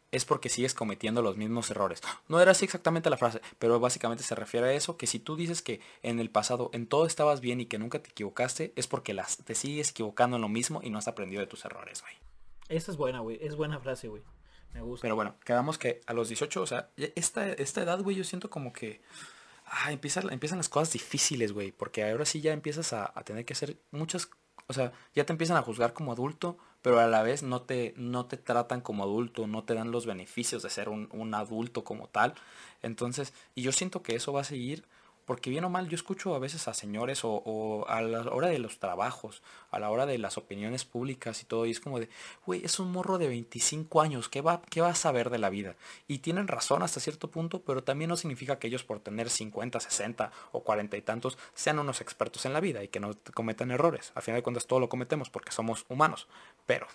es porque sigues cometiendo los mismos errores. No era así exactamente la frase, pero básicamente se refiere a eso, que si tú dices que en el pasado en todo estabas bien y que nunca te equivocaste, es porque las, te sigues equivocando en lo mismo y no has aprendido de tus errores, güey. Esa es buena, güey. Es buena frase, güey. Me gusta. Pero bueno, quedamos que a los 18, o sea, esta, esta edad, güey, yo siento como que... Ah, empiezan, empiezan las cosas difíciles, güey. Porque ahora sí ya empiezas a, tener que hacer muchas... O sea, ya te empiezan a juzgar como adulto, pero a la vez no te, no te tratan como adulto, no te dan los beneficios de ser un adulto como tal. Entonces, y yo siento que eso va a seguir porque bien o mal yo escucho a veces a señores o, a la hora de los trabajos, a la hora de las opiniones públicas y todo, y es como de, güey, es un morro de 25 años, ¿qué va, ¿qué va a saber de la vida? Y tienen razón hasta cierto punto, pero también no significa que ellos por tener 50, 60 o 40 y tantos sean unos expertos en la vida y que no cometan errores. Al final de cuentas todo lo cometemos porque somos humanos, pero...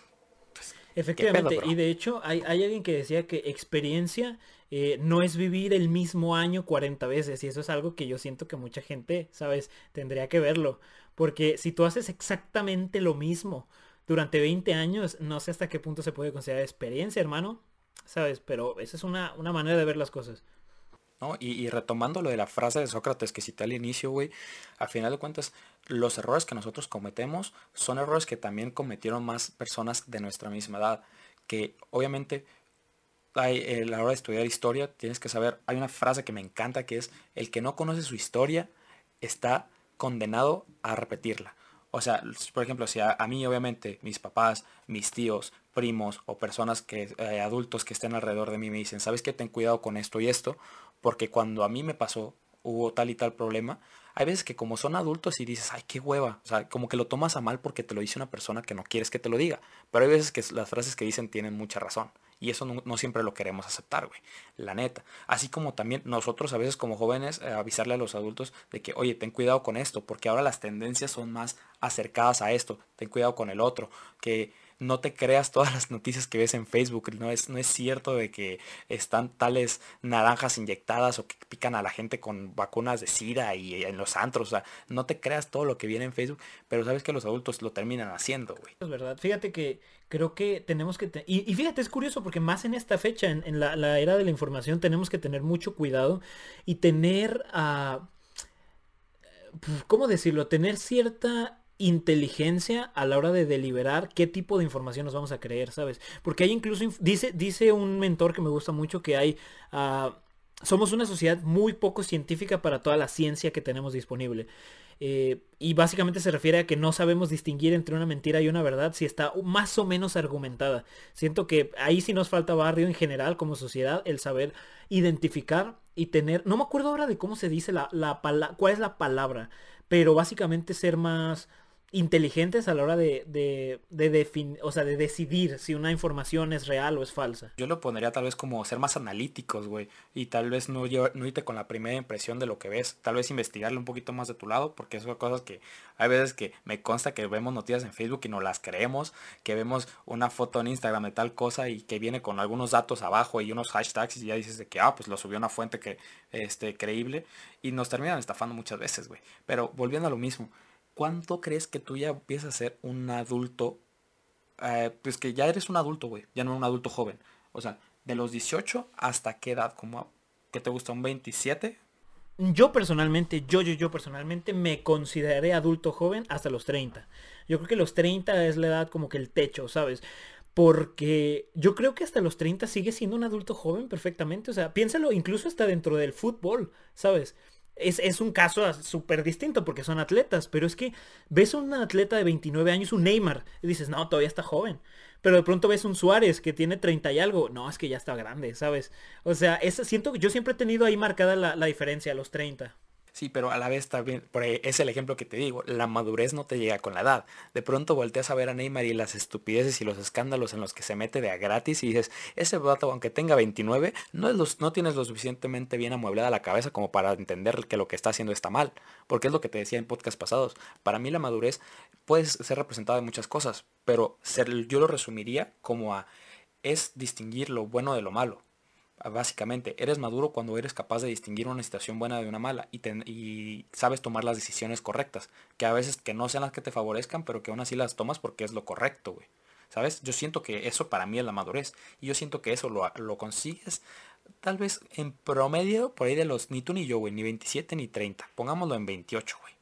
Pues, Efectivamente, y de hecho hay, hay, alguien que decía que experiencia eh, no es vivir el mismo año 40 veces y eso es algo que yo siento que mucha gente, sabes, tendría que verlo. Porque si tú haces exactamente lo mismo durante 20 años, no sé hasta qué punto se puede considerar experiencia, hermano. ¿Sabes? Pero esa es una, una manera de ver las cosas. ¿no? Y, retomando lo de la frase de Sócrates que cité al inicio, güey, al final de cuentas, los errores que nosotros cometemos son errores que también cometieron más personas de nuestra misma edad. Que obviamente hay, eh, a la hora de estudiar historia tienes que saber, hay una frase que me encanta que es, el que no conoce su historia está condenado a repetirla. O sea, por ejemplo, si a, mí obviamente mis papás, mis tíos, primos o personas que eh, adultos que estén alrededor de mí me dicen, ¿sabes qué? Ten cuidado con esto y esto, porque cuando a mí me pasó, hubo tal y tal problema, hay veces que como son adultos y dices, ay, qué hueva, o sea, como que lo tomas a mal porque te lo dice una persona que no quieres que te lo diga, pero hay veces que las frases que dicen tienen mucha razón. Y eso no, siempre lo queremos aceptar, güey. La neta. Así como también nosotros a veces como jóvenes eh, avisarle a los adultos de que, oye, ten cuidado con esto, porque ahora las tendencias son más acercadas a esto. Ten cuidado con el otro. Que no te creas todas las noticias que ves en Facebook. No es, no es cierto de que están tales naranjas inyectadas o que pican a la gente con vacunas de SIDA y en los antros. O sea, no te creas todo lo que viene en Facebook, pero sabes que los adultos lo terminan haciendo, güey. Es verdad. Fíjate que creo que tenemos que... Y, fíjate, es curioso porque más en esta fecha, en, la, era de la información, tenemos que tener mucho cuidado y tener a... ¿Cómo decirlo? Tener cierta inteligencia a la hora de deliberar qué tipo de información nos vamos a creer, ¿sabes? Porque hay incluso, dice, dice un mentor que me gusta mucho que hay, ah, somos una sociedad muy poco científica para toda la ciencia que tenemos disponible. Eh, y básicamente se refiere a que no sabemos distinguir entre una mentira y una verdad si está más o menos argumentada. Siento que ahí sí nos falta barrio en general como sociedad el saber identificar y tener, no me acuerdo ahora de cómo se dice la, la cuál es la palabra, pero básicamente ser más inteligentes a la hora de, de, de o sea, de decidir si una información es real o es falsa. Yo lo pondría tal vez como ser más analíticos, güey, y tal vez no, no irte con la primera impresión de lo que ves, tal vez investigarle un poquito más de tu lado, porque son cosas que hay veces que me consta que vemos noticias en Facebook y no las creemos, que vemos una foto en Instagram de tal cosa y que viene con algunos datos abajo y unos hashtags y ya dices de que, ah, pues lo subió una fuente que, este, creíble y nos terminan estafando muchas veces, güey. Pero volviendo a lo mismo, ¿cuánto crees que tú ya empiezas a ser un adulto? Eh, pues que ya eres un adulto, güey, ya no un adulto joven. O sea, de los 18 hasta qué edad, como que te gusta un 27? Yo personalmente, yo, yo, yo personalmente me consideré adulto joven hasta los 30. Yo creo que los 30 es la edad como que el techo, ¿sabes? Porque yo creo que hasta los 30 sigue siendo un adulto joven perfectamente. O sea, piénsalo incluso hasta dentro del fútbol, ¿sabes? Es, un caso súper distinto porque son atletas, pero es que ves a un atleta de 29 años, un Neymar, y dices, no, todavía está joven. Pero de pronto ves un Suárez que tiene 30 y algo, no, es que ya está grande, ¿sabes? O sea, es, siento que yo siempre he tenido ahí marcada la, la diferencia los 30. Sí, pero a la vez también, es el ejemplo que te digo, la madurez no te llega con la edad. De pronto volteas a ver a Neymar y las estupideces y los escándalos en los que se mete de a gratis y dices, ese vato aunque tenga 29, no, es no tienes lo suficientemente bien amueblada la cabeza como para entender que lo que está haciendo está mal. Porque es lo que te decía en podcast pasados. Para mí la madurez puede ser representada en muchas cosas, pero yo lo resumiría como a es distinguir lo bueno de lo malo básicamente, eres maduro cuando eres capaz de distinguir una situación buena de una mala y, sabes tomar las decisiones correctas, que a veces que no sean las que te favorezcan, pero que aún así las tomas porque es lo correcto, güey. ¿Sabes? Yo siento que eso para mí es la madurez y yo siento que eso lo, lo consigues tal vez en promedio por ahí de los ni tú ni yo, güey, ni 27 ni 30. Pongámoslo en 28, güey.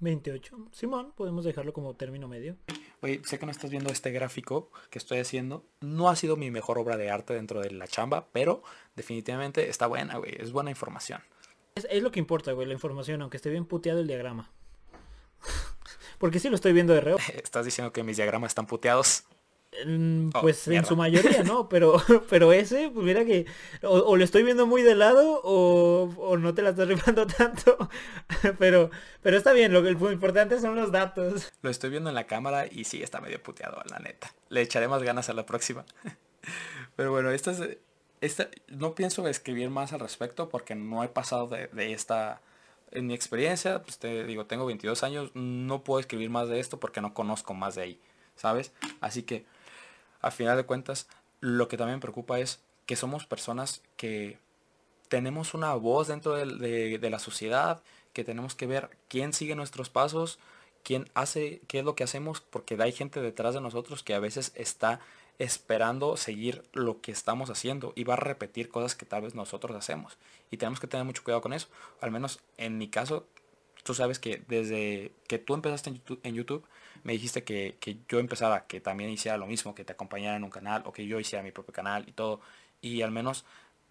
28. Simón, podemos dejarlo como término medio. Oye, sé que no estás viendo este gráfico que estoy haciendo. No ha sido mi mejor obra de arte dentro de la chamba, pero definitivamente está buena, güey. Es buena información. Es, es lo que importa, güey, la información, aunque esté bien puteado el diagrama. Porque sí lo estoy viendo de reo. ¿Estás diciendo que mis diagramas están puteados? Oh, pues en su mayoría, ¿no? Pero, pero ese, pues mira que o, lo estoy viendo muy de lado o, no te la estás rifando tanto. Pero, pero está bien, lo, lo importante son los datos. Lo estoy viendo en la cámara y sí está medio puteado, la neta. Le echaré más ganas a la próxima. Pero bueno, esta es, esta, no pienso escribir más al respecto porque no he pasado de, de esta... En mi experiencia, pues te digo, tengo 22 años, no puedo escribir más de esto porque no conozco más de ahí, ¿sabes? Así que a final de cuentas, lo que también me preocupa es que somos personas que tenemos una voz dentro de, de, la sociedad, que tenemos que ver quién sigue nuestros pasos, quién hace, qué es lo que hacemos, porque hay gente detrás de nosotros que a veces está esperando seguir lo que estamos haciendo y va a repetir cosas que tal vez nosotros hacemos. Y tenemos que tener mucho cuidado con eso. Al menos en mi caso, tú sabes que desde que tú empezaste en YouTube, me dijiste que, yo empezara, que también hiciera lo mismo, que te acompañara en un canal o que yo hiciera mi propio canal y todo. Y al menos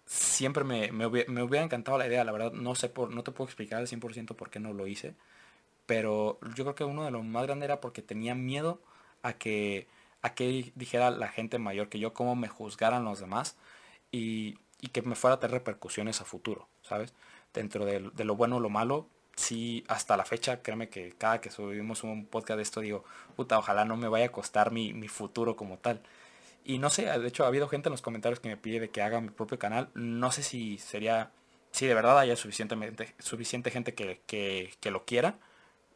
siempre me, me, hubiera, encantado la idea, la verdad no sé por, no te puedo explicar al 100% por qué no lo hice. Pero yo creo que uno de los más grandes era porque tenía miedo a que, a que dijera la gente mayor que yo, cómo me juzgaran los demás y, que me fuera a tener repercusiones a futuro, ¿sabes? Dentro de, de lo bueno o lo malo, sí, hasta la fecha, créeme que cada que subimos un podcast de esto digo, puta, ojalá no me vaya a costar mi, futuro como tal. Y no sé, de hecho ha habido gente en los comentarios que me pide de que haga mi propio canal. No sé si sería, si de verdad haya suficientemente, suficiente gente que, que, que lo quiera.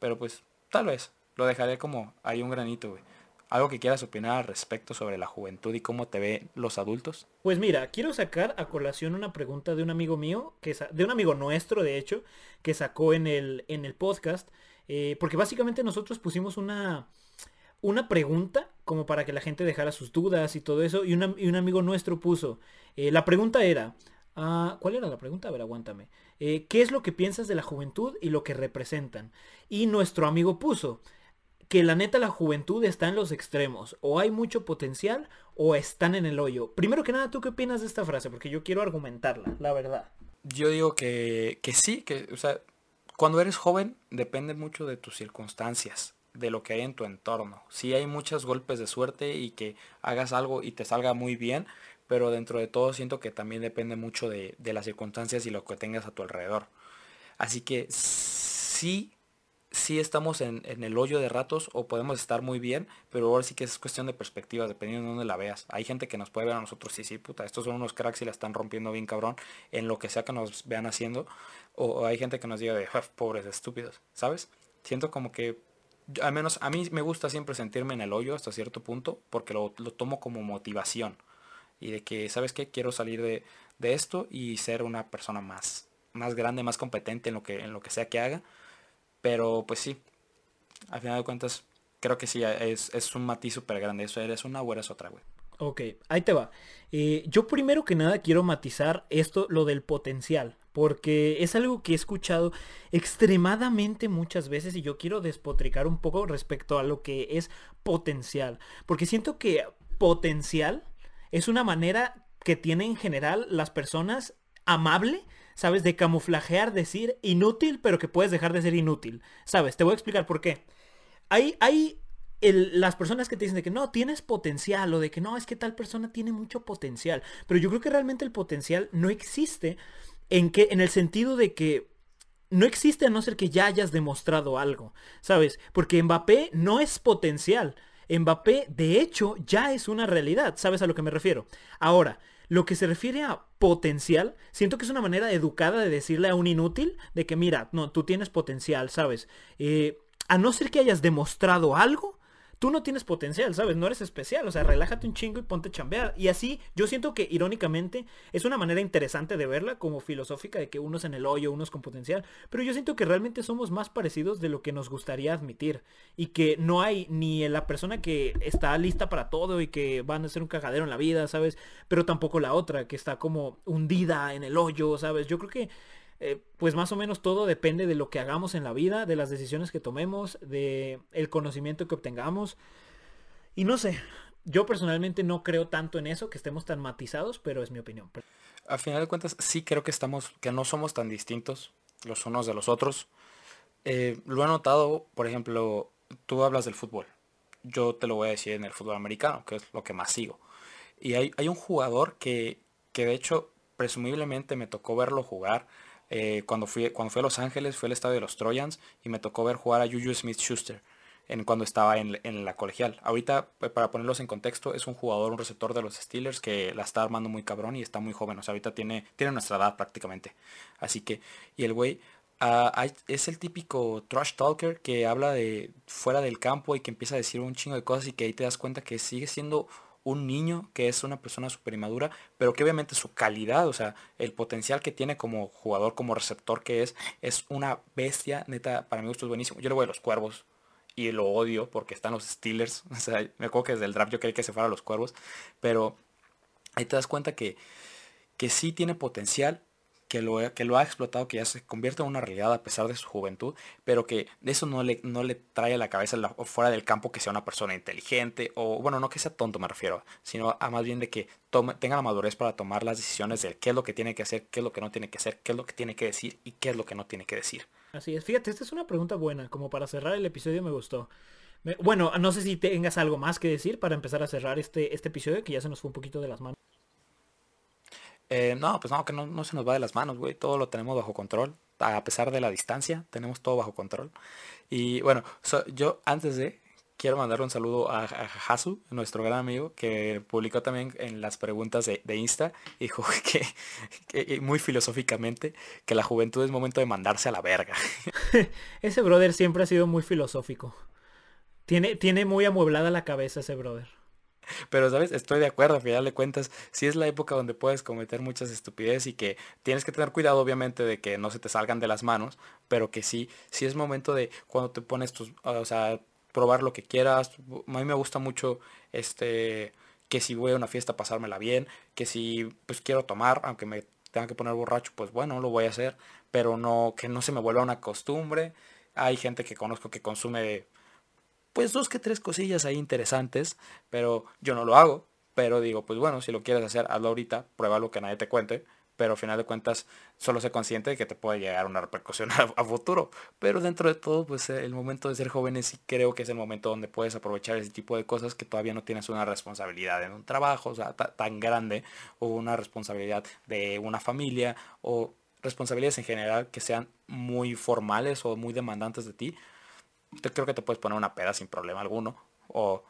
Pero pues, tal vez. Lo dejaré como hay un granito, güey. ¿Algo que quieras opinar al respecto sobre la juventud y cómo te ven los adultos? Pues mira, quiero sacar a colación una pregunta de un amigo mío, que de un amigo nuestro, de hecho, que sacó en el, en el podcast. Eh, porque básicamente nosotros pusimos una, una pregunta como para que la gente dejara sus dudas y todo eso. Y, un amigo nuestro puso, eh, la pregunta era, ah, ¿cuál era la pregunta? A ver, aguántame. Eh, ¿Qué es lo que piensas de la juventud y lo que representan? Y nuestro amigo puso, que la neta la juventud está en los extremos. O hay mucho potencial o están en el hoyo. Primero que nada, ¿tú qué opinas de esta frase? Porque yo quiero argumentarla, la verdad. Yo digo que, que sí, que, o sea, cuando eres joven depende mucho de tus circunstancias, de lo que hay en tu entorno. Sí hay muchos golpes de suerte y que hagas algo y te salga muy bien, pero dentro de todo siento que también depende mucho de, de las circunstancias y lo que tengas a tu alrededor. Así que sí sí estamos en, el hoyo de ratos o podemos estar muy bien, pero ahora sí que es cuestión de perspectiva, dependiendo de dónde la veas. Hay gente que nos puede ver a nosotros, sí, sí, puta, estos son unos cracks y la están rompiendo bien cabrón en lo que sea que nos vean haciendo. O, hay gente que nos diga de, pobres estúpidos, ¿sabes? Siento como que, al menos a mí me gusta siempre sentirme en el hoyo hasta cierto punto, porque lo, tomo como motivación. Y de que, ¿sabes qué? Quiero salir de, de esto y ser una persona más, más grande, más competente en lo que, en lo que sea que haga pero pues sí, al final de cuentas, creo que sí, es, es un matiz súper grande. Eso eres una o eres otra, güey. Ok, ahí te va. Eh, yo primero que nada quiero matizar esto, lo del potencial, porque es algo que he escuchado extremadamente muchas veces y yo quiero despotricar un poco respecto a lo que es potencial, porque siento que potencial es una manera que tienen en general las personas amable ¿sabes? De camuflajear, decir inútil, pero que puedes dejar de ser inútil, ¿sabes? Te voy a explicar por qué. Hay, hay las personas que te dicen que no, tienes potencial o de que no, es que tal persona tiene mucho potencial, pero yo creo que realmente el potencial no existe en, que, en el sentido de que no existe a no ser que ya hayas demostrado algo, ¿sabes? Porque Mbappé no es potencial. Mbappé, de hecho, ya es una realidad. ¿Sabes a lo que me refiero? Ahora, lo que se refiere a potencial, siento que es una manera educada de decirle a un inútil de que mira, no, tú tienes potencial, ¿sabes? Eh, a no ser que hayas demostrado algo, tú no tienes potencial, ¿sabes? No eres especial, o sea, relájate un chingo y ponte a chambear. Y así, yo siento que irónicamente es una manera interesante de verla como filosófica de que unos en el hoyo, unos con potencial, pero yo siento que realmente somos más parecidos de lo que nos gustaría admitir y que no hay ni la persona que está lista para todo y que van a ser un cagadero en la vida, ¿sabes? Pero tampoco la otra que está como hundida en el hoyo, ¿sabes? Yo creo que eh, pues más o menos todo depende de lo que hagamos en la vida, de las decisiones que tomemos, de el conocimiento que obtengamos. Y no sé, yo personalmente no creo tanto en eso, que estemos tan matizados, pero es mi opinión. A final de cuentas, sí creo que estamos, que no somos tan distintos los unos de los otros. Eh, lo he notado, por ejemplo, tú hablas del fútbol. Yo te lo voy a decir en el fútbol americano, que es lo que más sigo. Y hay, hay un jugador que, que de hecho presumiblemente me tocó verlo jugar eh, cuando, fui, cuando fui a Los Ángeles, fue al estadio de los Trojans y me tocó ver jugar a Juju Smith-Schuster en, cuando estaba en, la colegial. Ahorita, eh, para ponerlos en contexto, es un jugador, un receptor de los Steelers que la está armando muy cabrón y está muy joven. O sea, ahorita tiene, tiene nuestra edad prácticamente. Así que, y el güey ah, es el típico trash talker que habla de fuera del campo y que empieza a decir un chingo de cosas y que ahí te das cuenta que sigue siendo un niño que es una persona súper inmadura, pero que obviamente su calidad, o sea, el potencial que tiene como jugador, como receptor que es, es una bestia, neta, para mí gusto es buenísimo. Yo le voy a los cuervos y lo odio porque están los Steelers. O sea, me acuerdo que desde el draft yo quería que se fuera a los cuervos, pero ahí te das cuenta que, que sí tiene potencial, que lo, que lo ha explotado, que ya se convierte en una realidad a pesar de su juventud, pero que de eso no le, no le trae a la cabeza fuera del campo que sea una persona inteligente, o bueno, no que sea tonto me refiero, sino a más bien de que tome, tenga la madurez para tomar las decisiones de qué es lo que tiene que hacer, qué es lo que no tiene que hacer, qué es lo que tiene que decir y qué es lo que no tiene que decir. Así es, fíjate, esta es una pregunta buena, como para cerrar el episodio me gustó. bueno, no sé si tengas algo más que decir para empezar a cerrar este, este episodio, que ya se nos fue un poquito de las manos. Eh, no, pues no, que no, se nos va de las manos, güey. Todo lo tenemos bajo control. A pesar de la distancia, tenemos todo bajo control. Y bueno, yo antes de, quiero mandar un saludo a, a Hasu, nuestro gran amigo, que publicó también en las preguntas de, Insta, dijo que, muy filosóficamente, que la juventud es momento de mandarse a la verga. ese brother siempre ha sido muy filosófico. Tiene, tiene muy amueblada la cabeza ese brother. Pero, ¿sabes? Estoy de acuerdo, a final de cuentas, si es la época donde puedes cometer muchas estupideces y que tienes que tener cuidado, obviamente, de que no se te salgan de las manos, pero que sí, sí es momento de cuando te pones tus, o sea, probar lo que quieras. A mí me gusta mucho, este, que si voy a una fiesta pasármela bien, que si, pues quiero tomar, aunque me tenga que poner borracho, pues bueno, lo voy a hacer, pero no, que no se me vuelva una costumbre. Hay gente que conozco que consume pues dos que tres cosillas ahí interesantes, pero yo no lo hago. Pero digo, pues bueno, si lo quieres hacer, hazlo ahorita, pruébalo que nadie te cuente. Pero al final de cuentas, solo sé consciente de que te puede llegar una repercusión a, futuro. Pero dentro de todo, pues el momento de ser jóvenes sí creo que es el momento donde puedes aprovechar ese tipo de cosas que todavía no tienes una responsabilidad en un trabajo tan grande o una responsabilidad de una familia o responsabilidades en general que sean muy formales o muy demandantes de ti te, creo que te puedes poner una peda sin problema alguno. O,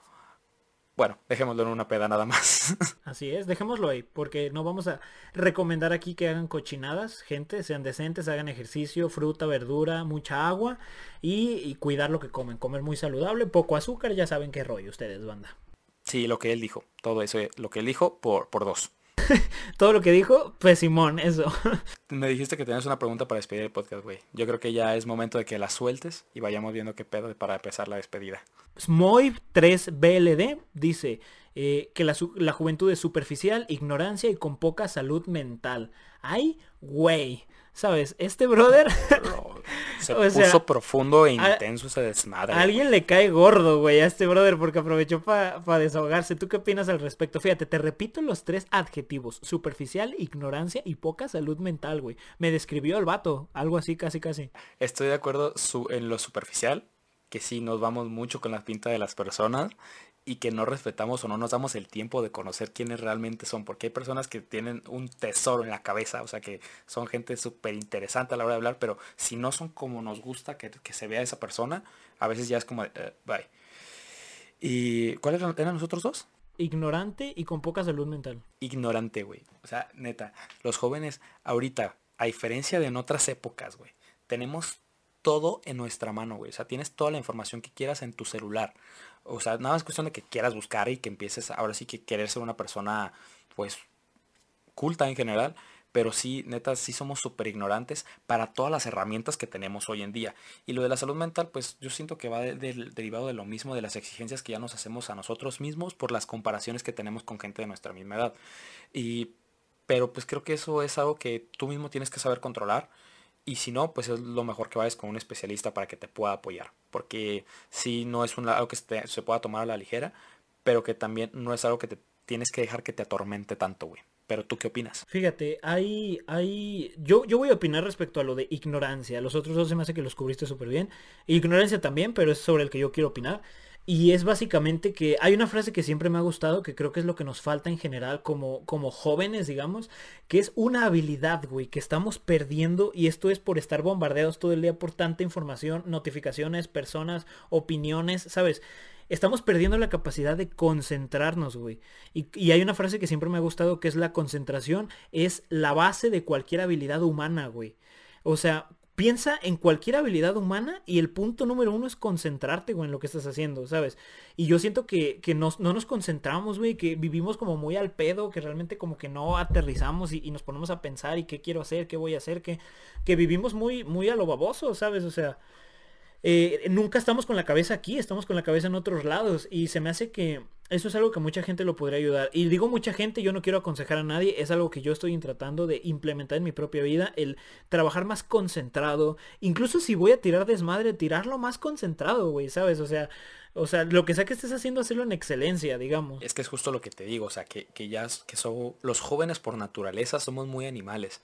bueno, dejémoslo en una peda nada más. Así es, dejémoslo ahí, porque no vamos a recomendar aquí que hagan cochinadas, gente, sean decentes, hagan ejercicio, fruta, verdura, mucha agua y, cuidar lo que comen, comer muy saludable, poco azúcar, ya saben qué rollo ustedes, banda. Sí, lo que él dijo, todo eso, lo que él dijo por, por dos. todo lo que dijo, pues Simón, eso. Me dijiste que tenías una pregunta para despedir el podcast, güey. Yo creo que ya es momento de que la sueltes y vayamos viendo qué pedo para empezar la despedida. Smoy 3BLD dice eh, que la, la juventud es superficial, ignorancia y con poca salud mental. Ay, güey. ¿Sabes? Este brother... se puso profundo e intenso ese desmadre. A alguien le cae gordo, güey, a este brother porque aprovechó para desahogarse. ¿Tú qué opinas al respecto? Fíjate, te repito los tres adjetivos. Superficial, ignorancia y poca salud mental, güey. Me describió el vato. Algo así, casi, casi. Estoy de acuerdo en lo superficial, que sí nos vamos mucho con la pinta de las personas y que no respetamos o no nos damos el tiempo de conocer quiénes realmente son, porque hay personas que tienen un tesoro en la cabeza, o sea que son gente súper interesante a la hora de hablar, pero si no son como nos gusta que, se vea esa persona, a veces ya es como, eh, bye. ¿Y cuáles eran los otros dos? Ignorante y con poca salud mental. Ignorante, güey. O sea, neta, los jóvenes ahorita, a diferencia de en otras épocas, güey, tenemos todo en nuestra mano, güey. O sea, tienes toda la información que quieras en tu celular. O sea, nada más cuestión de que quieras buscar y que empieces ahora sí que querer ser una persona, pues, culta en general. Pero sí, neta, sí somos súper ignorantes para todas las herramientas que tenemos hoy en día. Y lo de la salud mental, pues yo siento que va derivado de lo mismo, de las exigencias que ya nos hacemos a nosotros mismos por las comparaciones que tenemos con gente de nuestra misma edad. Y, pero pues creo que eso es algo que tú mismo tienes que saber controlar y si no, pues es lo mejor que vayas con un especialista para que te pueda apoyar. Porque si no es un, algo que se, pueda tomar a la ligera, pero que también no es algo que te tienes que dejar que te atormente tanto, güey. Pero tú qué opinas? Fíjate, hay, hay, yo, yo voy a opinar respecto a lo de ignorancia. Los otros dos se me hace que los cubriste súper bien. Ignorancia también, pero es sobre el que yo quiero opinar. Y es básicamente que hay una frase que siempre me ha gustado, que creo que es lo que nos falta en general como, como jóvenes, digamos, que es una habilidad, güey, que estamos perdiendo y esto es por estar bombardeados todo el día por tanta información, notificaciones, personas, opiniones, ¿sabes? Estamos perdiendo la capacidad de concentrarnos, güey. Y, y, hay una frase que siempre me ha gustado, que es la concentración es la base de cualquier habilidad humana, güey. O sea, piensa en cualquier habilidad humana y el punto número uno es concentrarte, güey, en lo que estás haciendo, ¿sabes? Y yo siento que, que no nos concentramos, güey, que vivimos como muy al pedo, que realmente como que no aterrizamos y, nos ponemos a pensar y qué quiero hacer, qué voy a hacer, que, que vivimos muy, muy a lo baboso, ¿sabes? O sea, eh, nunca estamos con la cabeza aquí, estamos con la cabeza en otros lados y se me hace que eso es algo que mucha gente lo podría ayudar. Y digo mucha gente, yo no quiero aconsejar a nadie, es algo que yo estoy tratando de implementar en mi propia vida, el trabajar más concentrado, incluso si voy a tirar desmadre, tirarlo más concentrado, güey, ¿sabes? O sea, o sea, lo que sea que estés haciendo, hacerlo en excelencia, digamos. Es que es justo lo que te digo, o sea, que, ya que son los jóvenes por naturaleza somos muy animales.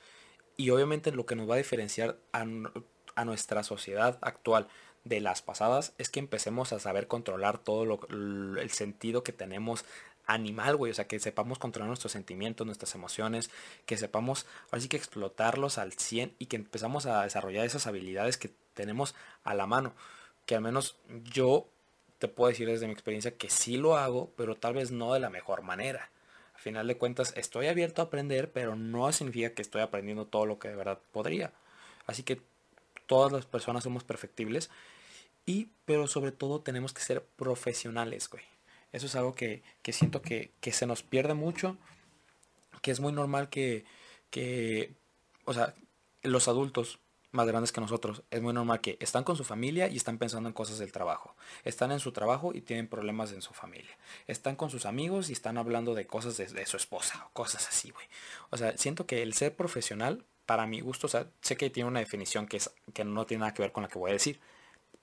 Y obviamente lo que nos va a diferenciar a, a nuestra sociedad actual de las pasadas es que empecemos a saber controlar todo lo, el sentido que tenemos animal, güey. O sea, que sepamos controlar nuestros sentimientos, nuestras emociones, que sepamos así que explotarlos al 100 y que empezamos a desarrollar esas habilidades que tenemos a la mano. Que al menos yo te puedo decir desde mi experiencia que sí lo hago, pero tal vez no de la mejor manera. Al final de cuentas, estoy abierto a aprender, pero no significa que estoy aprendiendo todo lo que de verdad podría. Así que todas las personas somos perfectibles y, pero sobre todo tenemos que ser profesionales, güey. Eso es algo que, siento que, se nos pierde mucho. Que es muy normal que, que, o sea, los adultos más grandes que nosotros, es muy normal que están con su familia y están pensando en cosas del trabajo. Están en su trabajo y tienen problemas en su familia. Están con sus amigos y están hablando de cosas de, de su esposa o cosas así, güey. O sea, siento que el ser profesional, para mi gusto, o sea, sé que tiene una definición que, es, que no tiene nada que ver con la que voy a decir,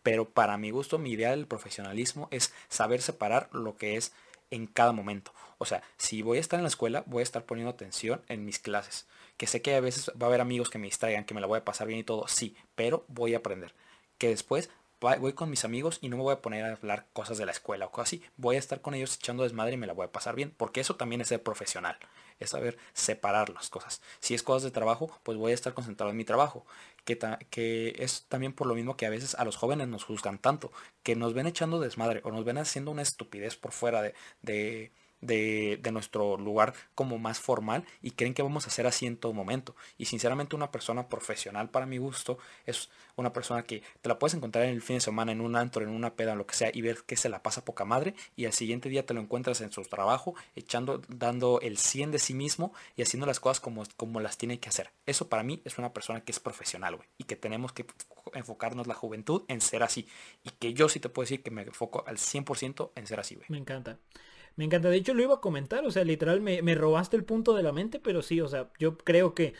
pero para mi gusto, mi idea del profesionalismo es saber separar lo que es en cada momento. O sea, si voy a estar en la escuela, voy a estar poniendo atención en mis clases. Que sé que a veces va a haber amigos que me distraigan, que me la voy a pasar bien y todo, sí, pero voy a aprender. Que después voy con mis amigos y no me voy a poner a hablar cosas de la escuela o cosas así. Voy a estar con ellos echando desmadre y me la voy a pasar bien. Porque eso también es ser profesional. Es saber separar las cosas. Si es cosas de trabajo, pues voy a estar concentrado en mi trabajo que, es también por lo mismo que a veces a los jóvenes nos juzgan tanto, que nos ven echando desmadre o nos ven haciendo una estupidez por fuera de de, nuestro lugar como más formal y creen que vamos a hacer así en todo momento. Y sinceramente una persona profesional para mi gusto es una persona que te la puedes encontrar en el fin de semana, en un antro, en una peda, en lo que sea, y ver que se la pasa poca madre y al siguiente día te lo encuentras en su trabajo, echando, dando el 100 de sí mismo y haciendo las cosas como, como las tiene que hacer. Eso para mí es una persona que es profesional, güey, y que tenemos que enfocarnos la juventud en ser así. Y que yo sí te puedo decir que me enfoco al 100% en ser así, güey. Me encanta. Me encanta. De hecho, lo iba a comentar. O sea, literal, me, me robaste el punto de la mente. Pero sí, o sea, yo creo que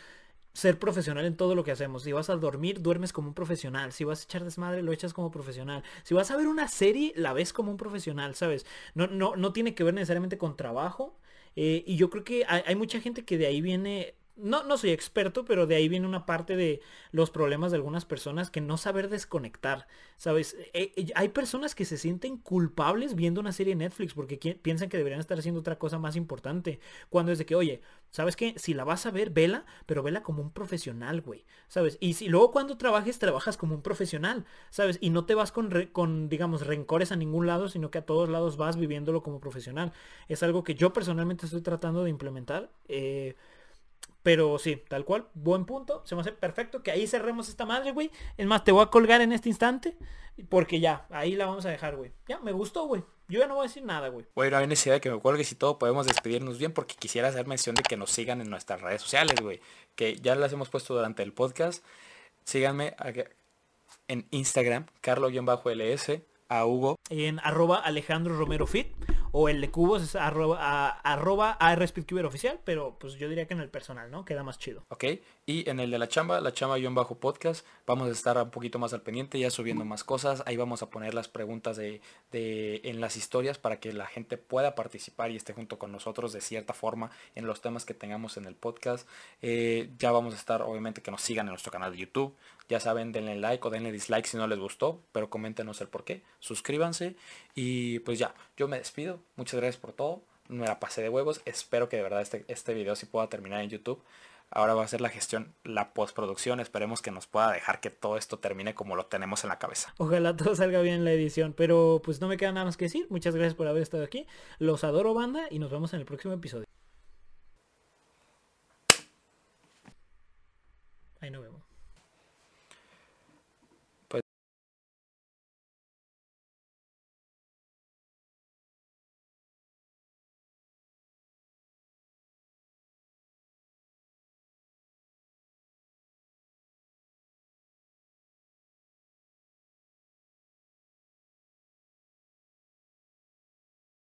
ser profesional en todo lo que hacemos. Si vas a dormir, duermes como un profesional. Si vas a echar desmadre, lo echas como profesional. Si vas a ver una serie, la ves como un profesional, ¿sabes? No, no, no tiene que ver necesariamente con trabajo. Eh, y yo creo que hay, hay, mucha gente que de ahí viene no, no soy experto, pero de ahí viene una parte de los problemas de algunas personas que no saber desconectar, ¿sabes? Eh, eh, hay personas que se sienten culpables viendo una serie de Netflix porque piensan que deberían estar haciendo otra cosa más importante. Cuando es de que, oye, ¿sabes qué? Si la vas a ver, vela, pero vela como un profesional, güey, ¿sabes? Y si luego cuando trabajes, trabajas como un profesional, ¿sabes? Y no te vas con, con digamos, rencores a ningún lado, sino que a todos lados vas viviéndolo como profesional. Es algo que yo personalmente estoy tratando de implementar. Eh, pero sí, tal cual, buen punto. Se me hace perfecto que ahí cerremos esta madre, güey. Es más, te voy a colgar en este instante. Porque ya, ahí la vamos a dejar, güey. Ya, me gustó, güey. Yo ya no voy a decir nada, güey. Bueno, hay necesidad de que me cuelgues y todo. Podemos despedirnos bien porque quisiera hacer mención de que nos sigan en nuestras redes sociales, güey. Que ya las hemos puesto durante el podcast. Síganme en Instagram, carlo-ls, a Hugo. En arroba Alejandro Romero Fit o el de cubos es arroba, arroba oficial, pero pues yo diría que en el personal, ¿no? Queda más chido. Ok, y en el de la chamba, la chamba-bajo podcast, vamos a estar un poquito más al pendiente, ya subiendo más cosas, ahí vamos a poner las preguntas de, en las historias para que la gente pueda participar y esté junto con nosotros de cierta forma en los temas que tengamos en el podcast. Eh, ya vamos a estar, obviamente, que nos sigan en nuestro canal de YouTube, ya saben, denle like o denle dislike si no les gustó, pero coméntenos el por qué, suscríbanse y pues ya, yo me despido Muchas gracias por todo. Me la pasé de huevos. Espero que de verdad este, este video sí pueda terminar en YouTube. Ahora va a ser la gestión, la postproducción. Esperemos que nos pueda dejar que todo esto termine como lo tenemos en la cabeza. Ojalá todo salga bien en la edición. Pero pues no me queda nada más que decir. Muchas gracias por haber estado aquí. Los adoro banda y nos vemos en el próximo episodio. Ahí nos vemos.